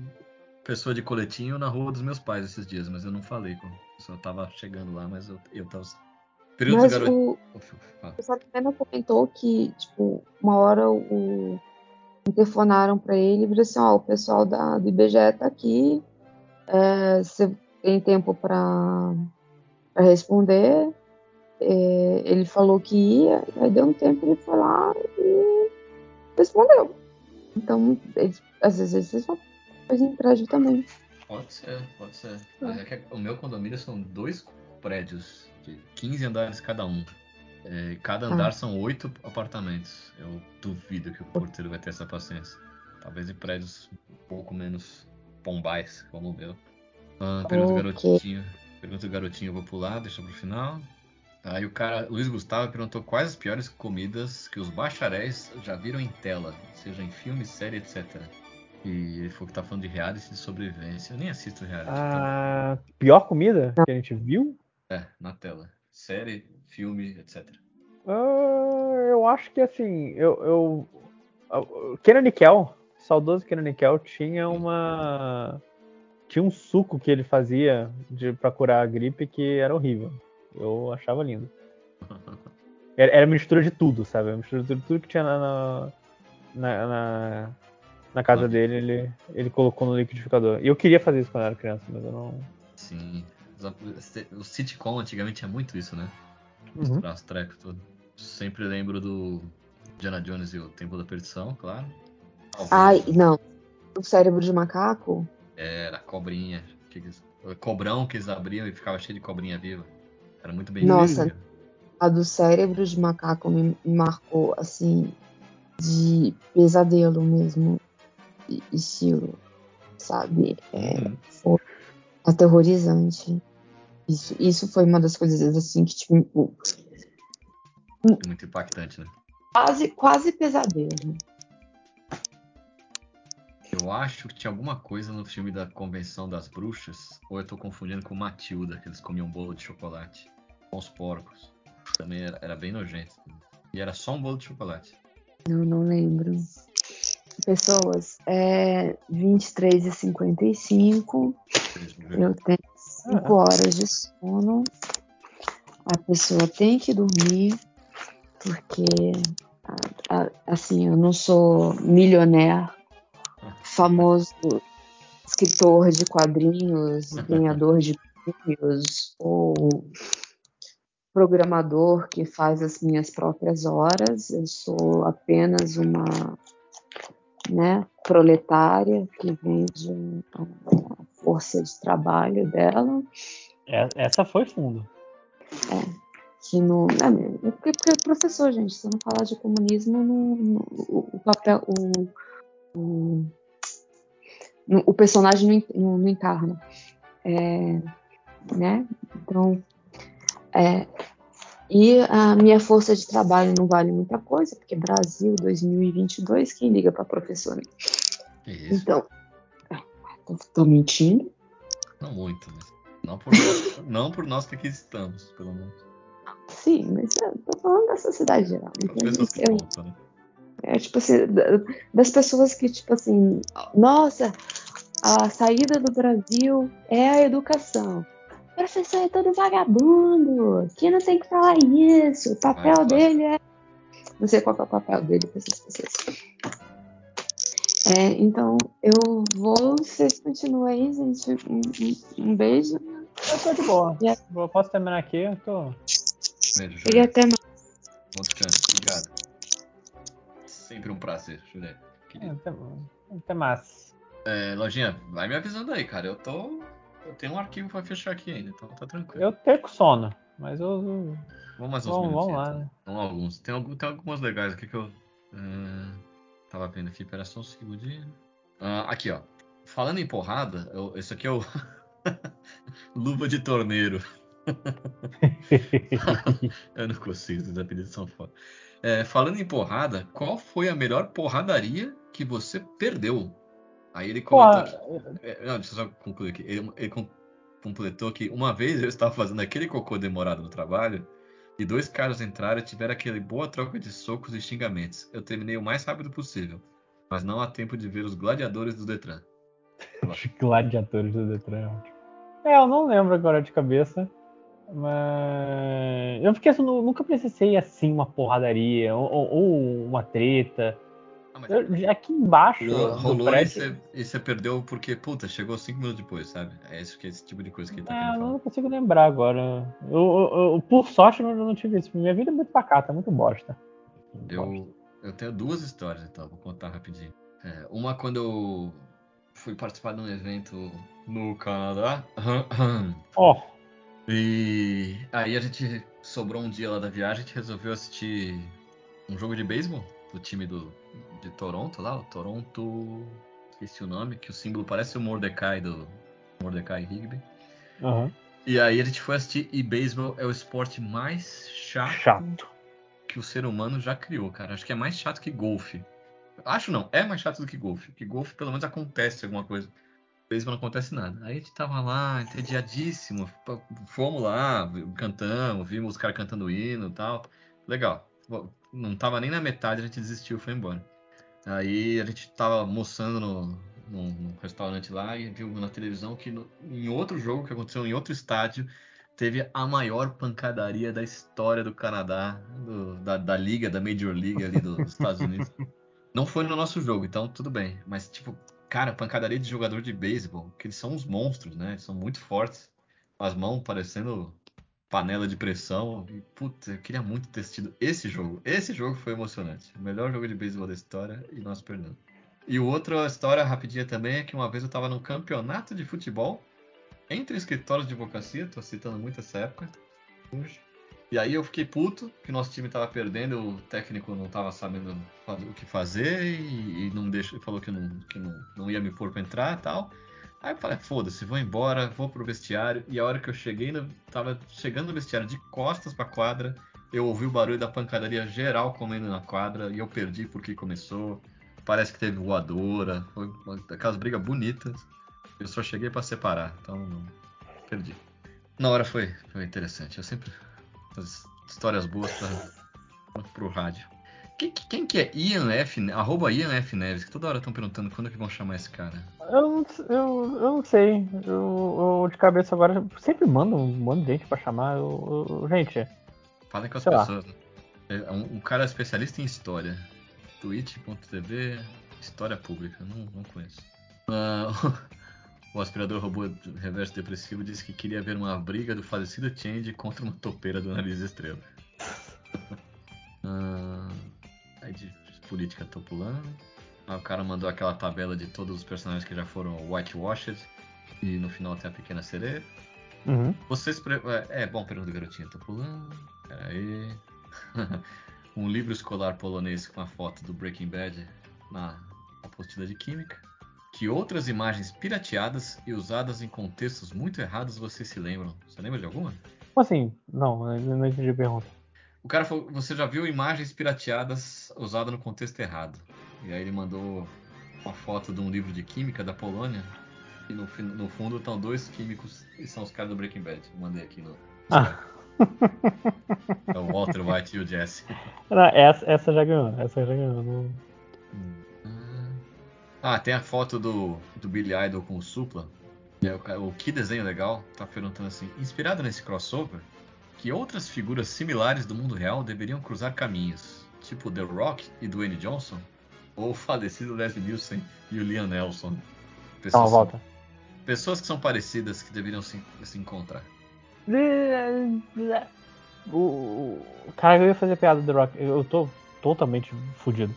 pessoa de coletinho na rua dos meus pais esses dias, mas eu não falei com. Só tava chegando lá, mas eu, eu tava. Período Mas garoto. o, Fala. o Salimena comentou que, tipo, uma hora o interfonaram pra ele e falou assim, ó, o pessoal da, do IBGE tá aqui, é, você tem tempo pra, pra responder. É, ele falou que ia, aí deu um tempo, ele foi lá e respondeu. Então, eles, às vezes eles fazem em prédio também. Pode ser, pode ser. É que o meu condomínio são dois prédios de 15 andares cada um. É, cada andar Ah. são oito apartamentos. Eu duvido que o porteiro vai ter essa paciência. Talvez em prédios um pouco menos pombais, como o meu. Ah, pergunta do Ok. garotinho. Pergunta do garotinho, eu vou pular, deixa pro final. Aí o cara, Luiz Gustavo, perguntou quais as piores comidas que os bacharéis já viram em tela, seja em filme, série, etc. E ele falou que tá falando de reality de sobrevivência. Eu nem assisto reality. então- A pior comida que a gente viu? É, na tela. Série, filme, etc. Ah, eu acho que assim, eu. eu o Kenan Nickel, saudoso Kenan Nickel, tinha uma. Tinha um suco que ele fazia de, pra curar a gripe que era horrível. Eu achava lindo. Era, era mistura de tudo, sabe? Mistura de tudo, tudo que tinha na, na, na, na- casa Ah. dele, ele, ele colocou no liquidificador. E eu queria fazer isso quando eu era criança, mas eu não. Sim. O sitcom antigamente tinha muito isso, né? Uhum. Misturar os trecos tudo. Sempre lembro do Diana Jones e o Templo da Perdição, claro. Talvez Ai, não. O cérebro de macaco? Era cobrinha. que eles- Cobrão que eles abriam e ficava cheio de cobrinha viva. Era muito bem Nossa. A do cérebro de macaco me marcou, assim, de pesadelo mesmo. E- Estilo, sabe? É, Uhum. foi aterrorizante. Isso, isso foi uma das coisas, assim, que, tipo, Muito impactante, né? quase, quase pesadelo. Eu acho que tinha alguma coisa no filme da Convenção das Bruxas, ou eu tô confundindo com Matilda, que eles comiam bolo de chocolate com os porcos. Também era, era bem nojento. E era só um bolo de chocolate. Eu não lembro. Pessoas, é 23 e 55. Eu tenho 5 horas de sono. A pessoa tem que dormir, porque, assim, eu não sou milionaire, famoso escritor de quadrinhos, ganhador de prêmios, ou programador que faz as minhas próprias horas. Eu sou apenas uma né, proletária que vende a força de trabalho dela. É- Essa foi fundo. que no. Né, é porque, é professor, gente, se não falar de comunismo, no, no, o, papel. O, o, o personagem não, não encarna. É, né? Então, é, e a minha força de trabalho não vale muita coisa, porque Brasil 2022, quem liga para professor? Né? Isso. Então, tô, tô, mentindo? Não muito, mas não por nós, não por nós que aqui estamos, pelo menos. Sim, mas eu tô falando da sociedade geral. Pessoas que eu, contam, né? É tipo assim, das pessoas que, tipo assim, nossa, a saída do Brasil é a educação. Professor é todo vagabundo, que não tem que falar isso. O papel dele é. Não sei qual é o papel dele para essas pessoas. É, então, eu vou, vocês continuam aí, gente. Um, um, um beijo. Eu tô de boa. Yeah. Posso terminar aqui? Eu tô. Beijo, E até mais. Chance, obrigado. Sempre um prazer, Juliette. É, até, até mais. É, Lojinha, vai me avisando aí, cara. Eu tô. Eu tenho um arquivo pra fechar aqui ainda, então tá tranquilo. Eu tenho sono, mas eu. Vamos mais uns vamos, minutinhos. Vamos lá, então. né? Vamos alguns. Tem, algum, tem algumas legais aqui que eu. Uh, tava vendo aqui, pera só um segundinho. Uh, aqui, ó. Falando em porrada, eu, esse aqui é o. Luva de torneiro. eu não consigo, os apelidos são foda. É, falando em porrada, qual foi a melhor porradaria que você perdeu? Aí ele comentou aqui. É, não, deixa eu só concluir aqui. Ele, ele completou que uma vez eu estava fazendo aquele cocô demorado no trabalho e dois caras entraram e tiveram aquele boa troca de socos e xingamentos. Eu terminei o mais rápido possível, mas não há tempo de ver os gladiadores do Detran. Os gladiadores do Detran. É, eu não lembro agora de cabeça. Mas eu fiquei assim, nunca precisei assim uma porradaria ou, ou uma treta. Ah, eu, aqui embaixo. Rolou prédio... e, você, perdeu porque, puta, chegou cinco minutos depois, sabe? É esse, é esse tipo de coisa que ele tá é, Eu não consigo lembrar agora. Eu, eu, por sorte, eu não tive isso. Minha vida é muito pacata, muito bosta. Eu, eu tenho duas histórias, então, vou contar rapidinho. É, uma quando eu fui participar de um evento no Canadá. Ó. Oh. E aí a gente sobrou um dia lá da viagem, a gente resolveu assistir um jogo de beisebol do time do, de Toronto lá, o Toronto. Esqueci o nome, que o símbolo parece o Mordecai do Mordecai Rigby. Uhum. E aí a gente foi assistir e beisebol é o esporte mais chato, chato, que o ser humano já criou, cara. Acho que é mais chato que golfe. Acho não, é mais chato do que golfe. Que golfe pelo menos acontece alguma coisa beisebol não acontece nada. Aí a gente tava lá, entediadíssimo, fomos lá, cantamos, vimos os caras cantando hino e tal. Legal. Não tava nem na metade, a gente desistiu, foi embora. Aí a gente tava almoçando no, no, no restaurante lá e viu na televisão que no, em outro jogo que aconteceu em outro estádio teve a maior pancadaria da história do Canadá, do, da, da liga, da Major League ali dos Estados Unidos. Não foi no nosso jogo, então tudo bem. Mas, tipo, cara, pancadaria de jogador de beisebol, que eles são uns monstros, né? Eles são muito fortes. As mãos parecendo panela de pressão. E, putz, eu queria muito ter assistido esse jogo. Esse jogo foi emocionante. O melhor jogo de beisebol da história e nós perdemos. E outra história rapidinha também é que uma vez eu estava num campeonato de futebol entre escritórios de advocacia, tô citando muito essa época. E aí eu fiquei puto que nosso time tava perdendo, o técnico não tava sabendo o que fazer e, e não deixou, falou que, não, que não, não ia me pôr pra entrar e tal. Aí eu falei, foda-se, vou embora, vou pro vestiário. E a hora que eu cheguei, no, tava chegando no vestiário de costas pra quadra, eu ouvi o barulho da pancadaria geral comendo na quadra e eu perdi porque começou. Parece que teve voadora, foi uma, aquelas brigas bonitas. Eu só cheguei para separar, então perdi. Na hora foi, foi interessante. Eu sempre as histórias boas para pro rádio. Quem, quem, que é Ian F, arroba Ian F Neves? Que toda hora estão perguntando quando é que vão chamar esse cara. Eu não, eu, eu não sei. Eu, eu, de cabeça agora sempre mando um monte de gente pra chamar. Eu, gente. Falem com as pessoas. Né? É um, um, cara especialista em história. Twitch.tv História Pública. Não, não conheço. Uh, O aspirador robô reverso depressivo disse que queria ver uma briga do falecido Change contra uma topeira do nariz estrela. De política tô pulando. Ah, o cara mandou aquela tabela de todos os personagens que já foram whitewashed. E no final tem a pequena sereia. Uhum. Vocês. Pre... É, é, bom, pergunta do garotinho, tô pulando. Peraí. um livro escolar polonês com a foto do Breaking Bad na apostila de química. Que outras imagens pirateadas e usadas em contextos muito errados vocês se lembram? Você lembra de alguma? Como assim? Não, não entendi a pergunta. O cara falou, você já viu imagens pirateadas usadas no contexto errado? E aí ele mandou uma foto de um livro de química da Polônia. E no, no fundo estão dois químicos e são os caras do Breaking Bad. Eu mandei aqui no. Ah. É o Walter White e o Jesse. Não, essa, essa já ganhou, essa já ganhou. não- Ah, tem a foto do, do Billy Idol com o Supla. O, o que desenho legal, tá perguntando assim: inspirado nesse crossover, que outras figuras similares do mundo real deveriam cruzar caminhos, tipo The Rock e Dwayne Johnson? Ou o falecido Leslie Nielsen e o Liam Nelson? Pessoas, volta. pessoas que são parecidas que deveriam se, se encontrar. O, o- cara, eu ia fazer piada do The Rock. Eu tô totalmente fudido.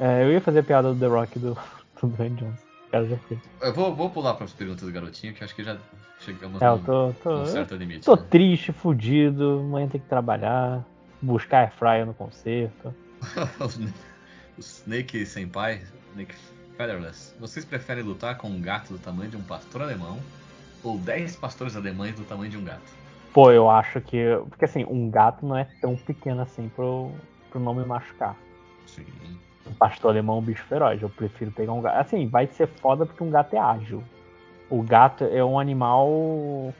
É, eu ia fazer piada do The Rock do, do Dwayne Johnson. Cara, já fui. Eu vou, vou pular para as perguntas do garotinho, que acho que já chegamos É, eu tô, tô, num certo limite. tô né? triste, fudido. Amanhã tem que trabalhar. Buscar air fryer no concerto. o Snake Senpai, Snake Featherless, vocês preferem lutar com um gato do tamanho de um pastor alemão ou 10 pastores alemães do tamanho de um gato? Pô, eu acho que. Porque assim, um gato não é tão pequeno assim pro, pro não me machucar. Sim. Um pastor alemão é um bicho feroz. Eu prefiro pegar um gato. Assim, vai ser foda porque um gato é ágil. O gato é um animal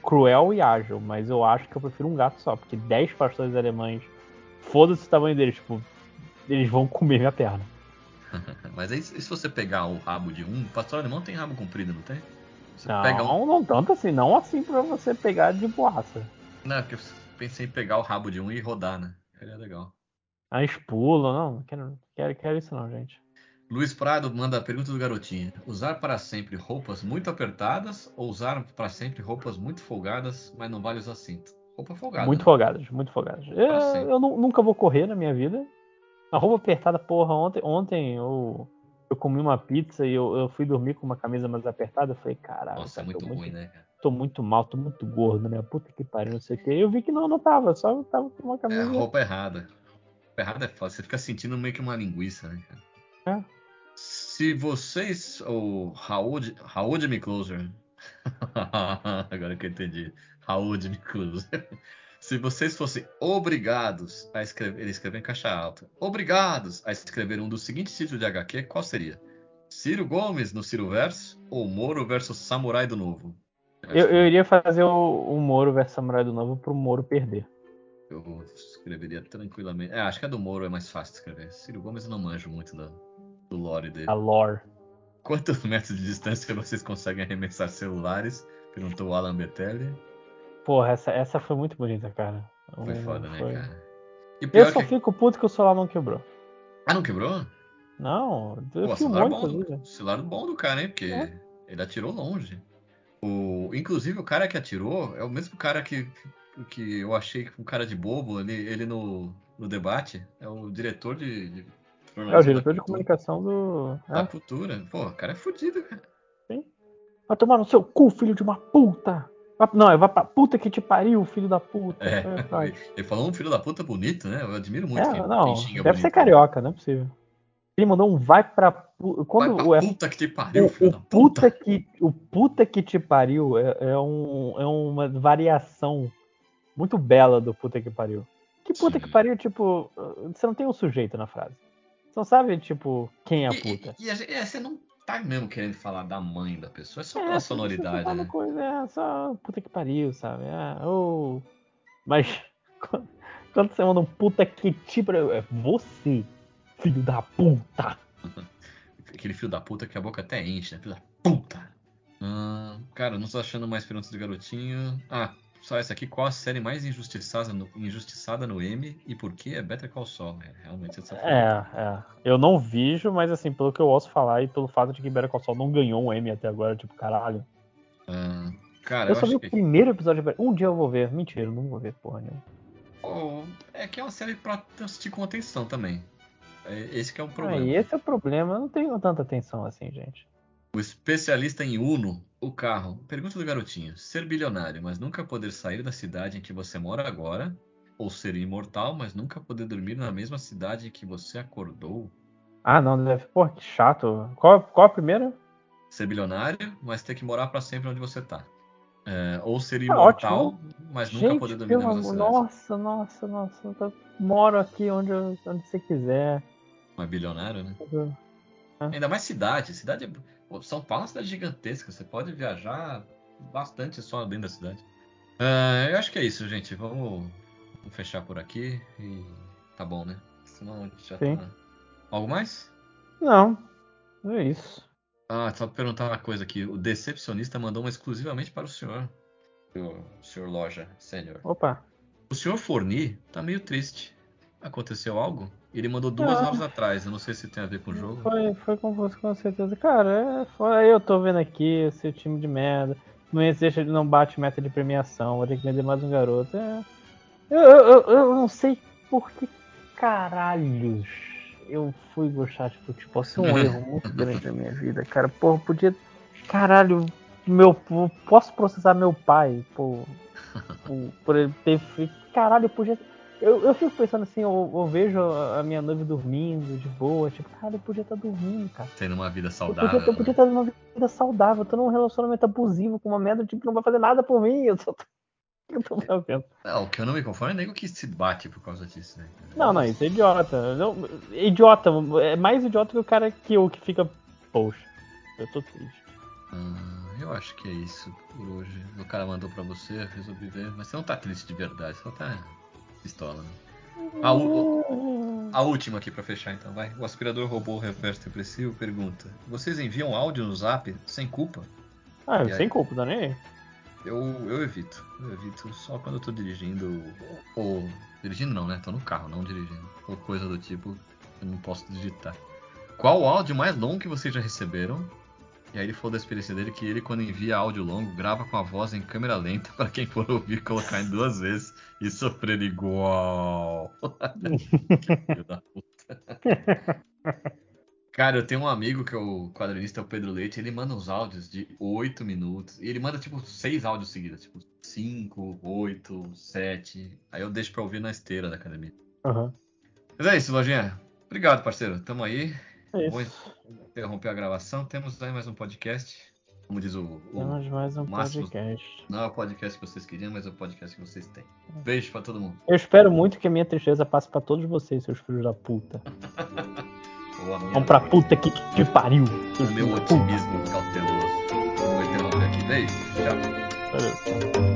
cruel e ágil, mas eu acho que eu prefiro um gato só, porque 10 pastores alemães, foda-se o tamanho deles, tipo, eles vão comer minha perna. Mas aí, e se você pegar o rabo de um, o pastor alemão tem rabo comprido, não tem? Você Não, um. não tanto assim, não assim pra você pegar de boaça. Não, é porque eu pensei em pegar o rabo de um e rodar, né? Seria legal. Aí pulam, não, não quero, quero, quero isso não, gente. Luiz Prado manda a pergunta do garotinho: usar para sempre roupas muito apertadas ou usar para sempre roupas muito folgadas, mas não vale usar cinto? Roupa folgada. muito né? folgadas, muito folgadas. Eu, eu nu- nunca vou correr na minha vida. A roupa apertada, porra, ontem, ontem eu, eu comi uma pizza e eu, eu fui dormir com uma camisa mais apertada. Eu falei, caralho, Nossa, é cara, tô muito muito, ruim, né, cara? tô muito mal, tô muito gordo, né? Puta que pariu, não sei o quê. Eu vi que não, não tava, só eu tava com uma É camisa. a roupa errada. Errada é fácil. Você fica sentindo meio que uma linguiça, né, cara? É. Se vocês. O Raul, de- Raul de Me Closer. Agora que eu entendi. Raul de Me Closer. Se vocês fossem obrigados a escrever. Ele escreveu em caixa alta. Obrigados a escrever um dos seguintes títulos de HQ, qual seria? Ciro Gomes no Ciro Verso ou Moro versus Samurai do Novo? Eu, eu iria fazer o, o Moro versus Samurai do Novo pro Moro perder. Eu escreveria tranquilamente. É, acho que a do Moro é mais fácil de escrever. Ciro Gomes eu não manjo muito do, do lore dele. A lore. Quantos metros de distância vocês conseguem arremessar celulares? Perguntou o Alan Betelli. Porra, essa, essa foi muito bonita, cara. Foi foda, né, foi- cara? E Eu só que... fico puto que o celular não quebrou. Ah, não quebrou? Não, eu Pô, celular bom, do, celular bom do cara, hein? Porque É. ele atirou longe. O, inclusive, o cara que atirou é o mesmo cara que, que eu achei um cara de bobo ali, ele no, no debate. É o diretor de. de É o diretor de comunicação do. Da É, cultura. Pô, o cara é fudido, cara. Vai tomar no seu cu, filho de uma puta! Não, é vai pra puta que te pariu, filho da puta. É, É, ele falou um filho da puta bonito, né? Eu admiro muito É, quem, não, quem deve ser bonito. carioca, não é possível. Ele mandou um vai pra puta. Vai Quando pra o, puta que te pariu, o, filho o da puta puta. que, o puta que te pariu é, é, um, é uma variação muito bela do puta que pariu. Que puta Sim. que pariu, tipo, você não tem um sujeito na frase. Você não sabe, tipo, quem é a E- puta. E, e, gente- é, você não tá mesmo querendo falar da mãe da pessoa, é só É, pela você- sonoridade, né? Coisa, é, só puta que pariu, sabe? Ah, ô. Mas quando- quando você manda um puta que pariu, é você, filho da puta. Aquele filho da puta que a boca até enche, né? Filho da puta. Ah, cara, não tô achando mais perguntas do garotinho. Ah, só essa aqui. Qual a série mais injustiçada no, injustiçada no M e por que é Better Call Saul? É, realmente essa. É, é. Eu não vejo, mas assim, pelo que eu ouço falar e pelo fato de que Better Call Saul não ganhou um M até agora, tipo, caralho. Ah, cara, Eu, eu, só vi o que. primeiro episódio de Better Um dia eu vou ver. Mentira, não vou ver porra nenhuma. Oh, é que é uma série pra assistir com atenção também. É, esse que é o Ah, problema. e esse é o problema. Eu não tenho tanta atenção assim, gente. O especialista em Uno, o carro. Pergunta do garotinho: ser bilionário, mas nunca poder sair da cidade em que você mora agora, ou ser imortal, mas nunca poder dormir na mesma cidade em que você acordou. Ah, não, deve. Pô, que chato. Qual, qual a primeira? Ser bilionário, mas ter que morar para sempre onde você tá. É, ou ser Tá imortal, mas nunca Gente, poder dormir na mesma cidade. nossa, nossa, nossa. Eu moro aqui onde, eu- onde você quiser. Mas bilionário, né? Eu- Ainda mais cidade. Cidade é... Pô, São Paulo é uma cidade gigantesca. Você pode viajar bastante só dentro da cidade. Ah, eu acho que é isso, gente. Vamos, vamos fechar por aqui e tá bom, né? Senão a gente já Sim. tá. Algo mais? Não, é isso. Ah, só pra perguntar uma coisa aqui. O decepcionista mandou uma exclusivamente para o senhor. O senhor Loja Sênior. Opa. O senhor Forni tá meio triste. Aconteceu algo? Ele mandou duas Ah. horas atrás. Eu não sei se tem a ver com o jogo. Foi, foi com você, com certeza. Cara, é, foi, eu tô vendo aqui, seu time de merda. Não existe, ele não bate meta de premiação, vou ter que vender mais um garoto. É, eu, eu, eu, eu não sei por que caralhos eu fui gostar de futebol. Isso é um erro muito grande na minha vida, cara. Porra, podia. Caralho, meu, posso processar meu pai por, por, por ele ter feito. Caralho, eu podia. Eu, eu fico pensando assim, eu, eu vejo a minha noiva dormindo de boa, tipo, cara, eu podia estar dormindo, cara. Tendo uma vida Eu saudável. podia, eu podia estar numa vida saudável, eu tô num relacionamento abusivo com uma merda tipo, que não vai fazer nada por mim, eu só tô. Eu tô fazendo. Não, o que eu não me conformo é nego que se bate por causa disso, né? Não, não, isso é idiota. Não, idiota, é mais idiota que o cara que eu que fica. Poxa, eu tô triste. Ah, eu acho que é isso por hoje. O cara mandou pra você, resolvi ver. Mas você não tá triste de verdade, só tá pistola, né? A, a última aqui pra fechar então, vai. O aspirador robô reverso depressivo pergunta: Vocês enviam áudio no zap sem culpa? Ah, E aí? sem culpa, não nem. Eu, eu evito. Eu evito só quando eu tô dirigindo. Ou. ou- Dirigindo não, né? Tô no carro, não dirigindo. Ou coisa do tipo, eu não posso digitar. Qual o áudio mais longo que vocês já receberam? E aí ele falou da experiência dele que ele, quando envia áudio longo, grava com a voz em câmera lenta para quem for ouvir colocar em duas vezes e sofrer igual. Filho da puta. Cara, eu tenho um amigo que é o quadrinista, é o Pedro Leite, ele manda uns áudios de 8 minutos. E ele manda tipo seis áudios seguidos, tipo 5, 8, 7. Aí eu deixo pra ouvir na esteira da academia. Aham. Mas é isso, Lojinha. Obrigado, parceiro. Tamo aí. É isso. Interromper a gravação. Temos aí mais um podcast. Como diz o. o- Temos mais um Máximo- podcast. Não é o podcast que vocês queriam, mas é o podcast que vocês têm. Beijo pra todo mundo. Eu espero muito que a minha tristeza passe pra todos vocês, seus filhos da puta. Vamos pra puta que te pariu. O meu da puta. otimismo cauteloso. Vou interromper aqui. Beijo. Tchau. Valeu.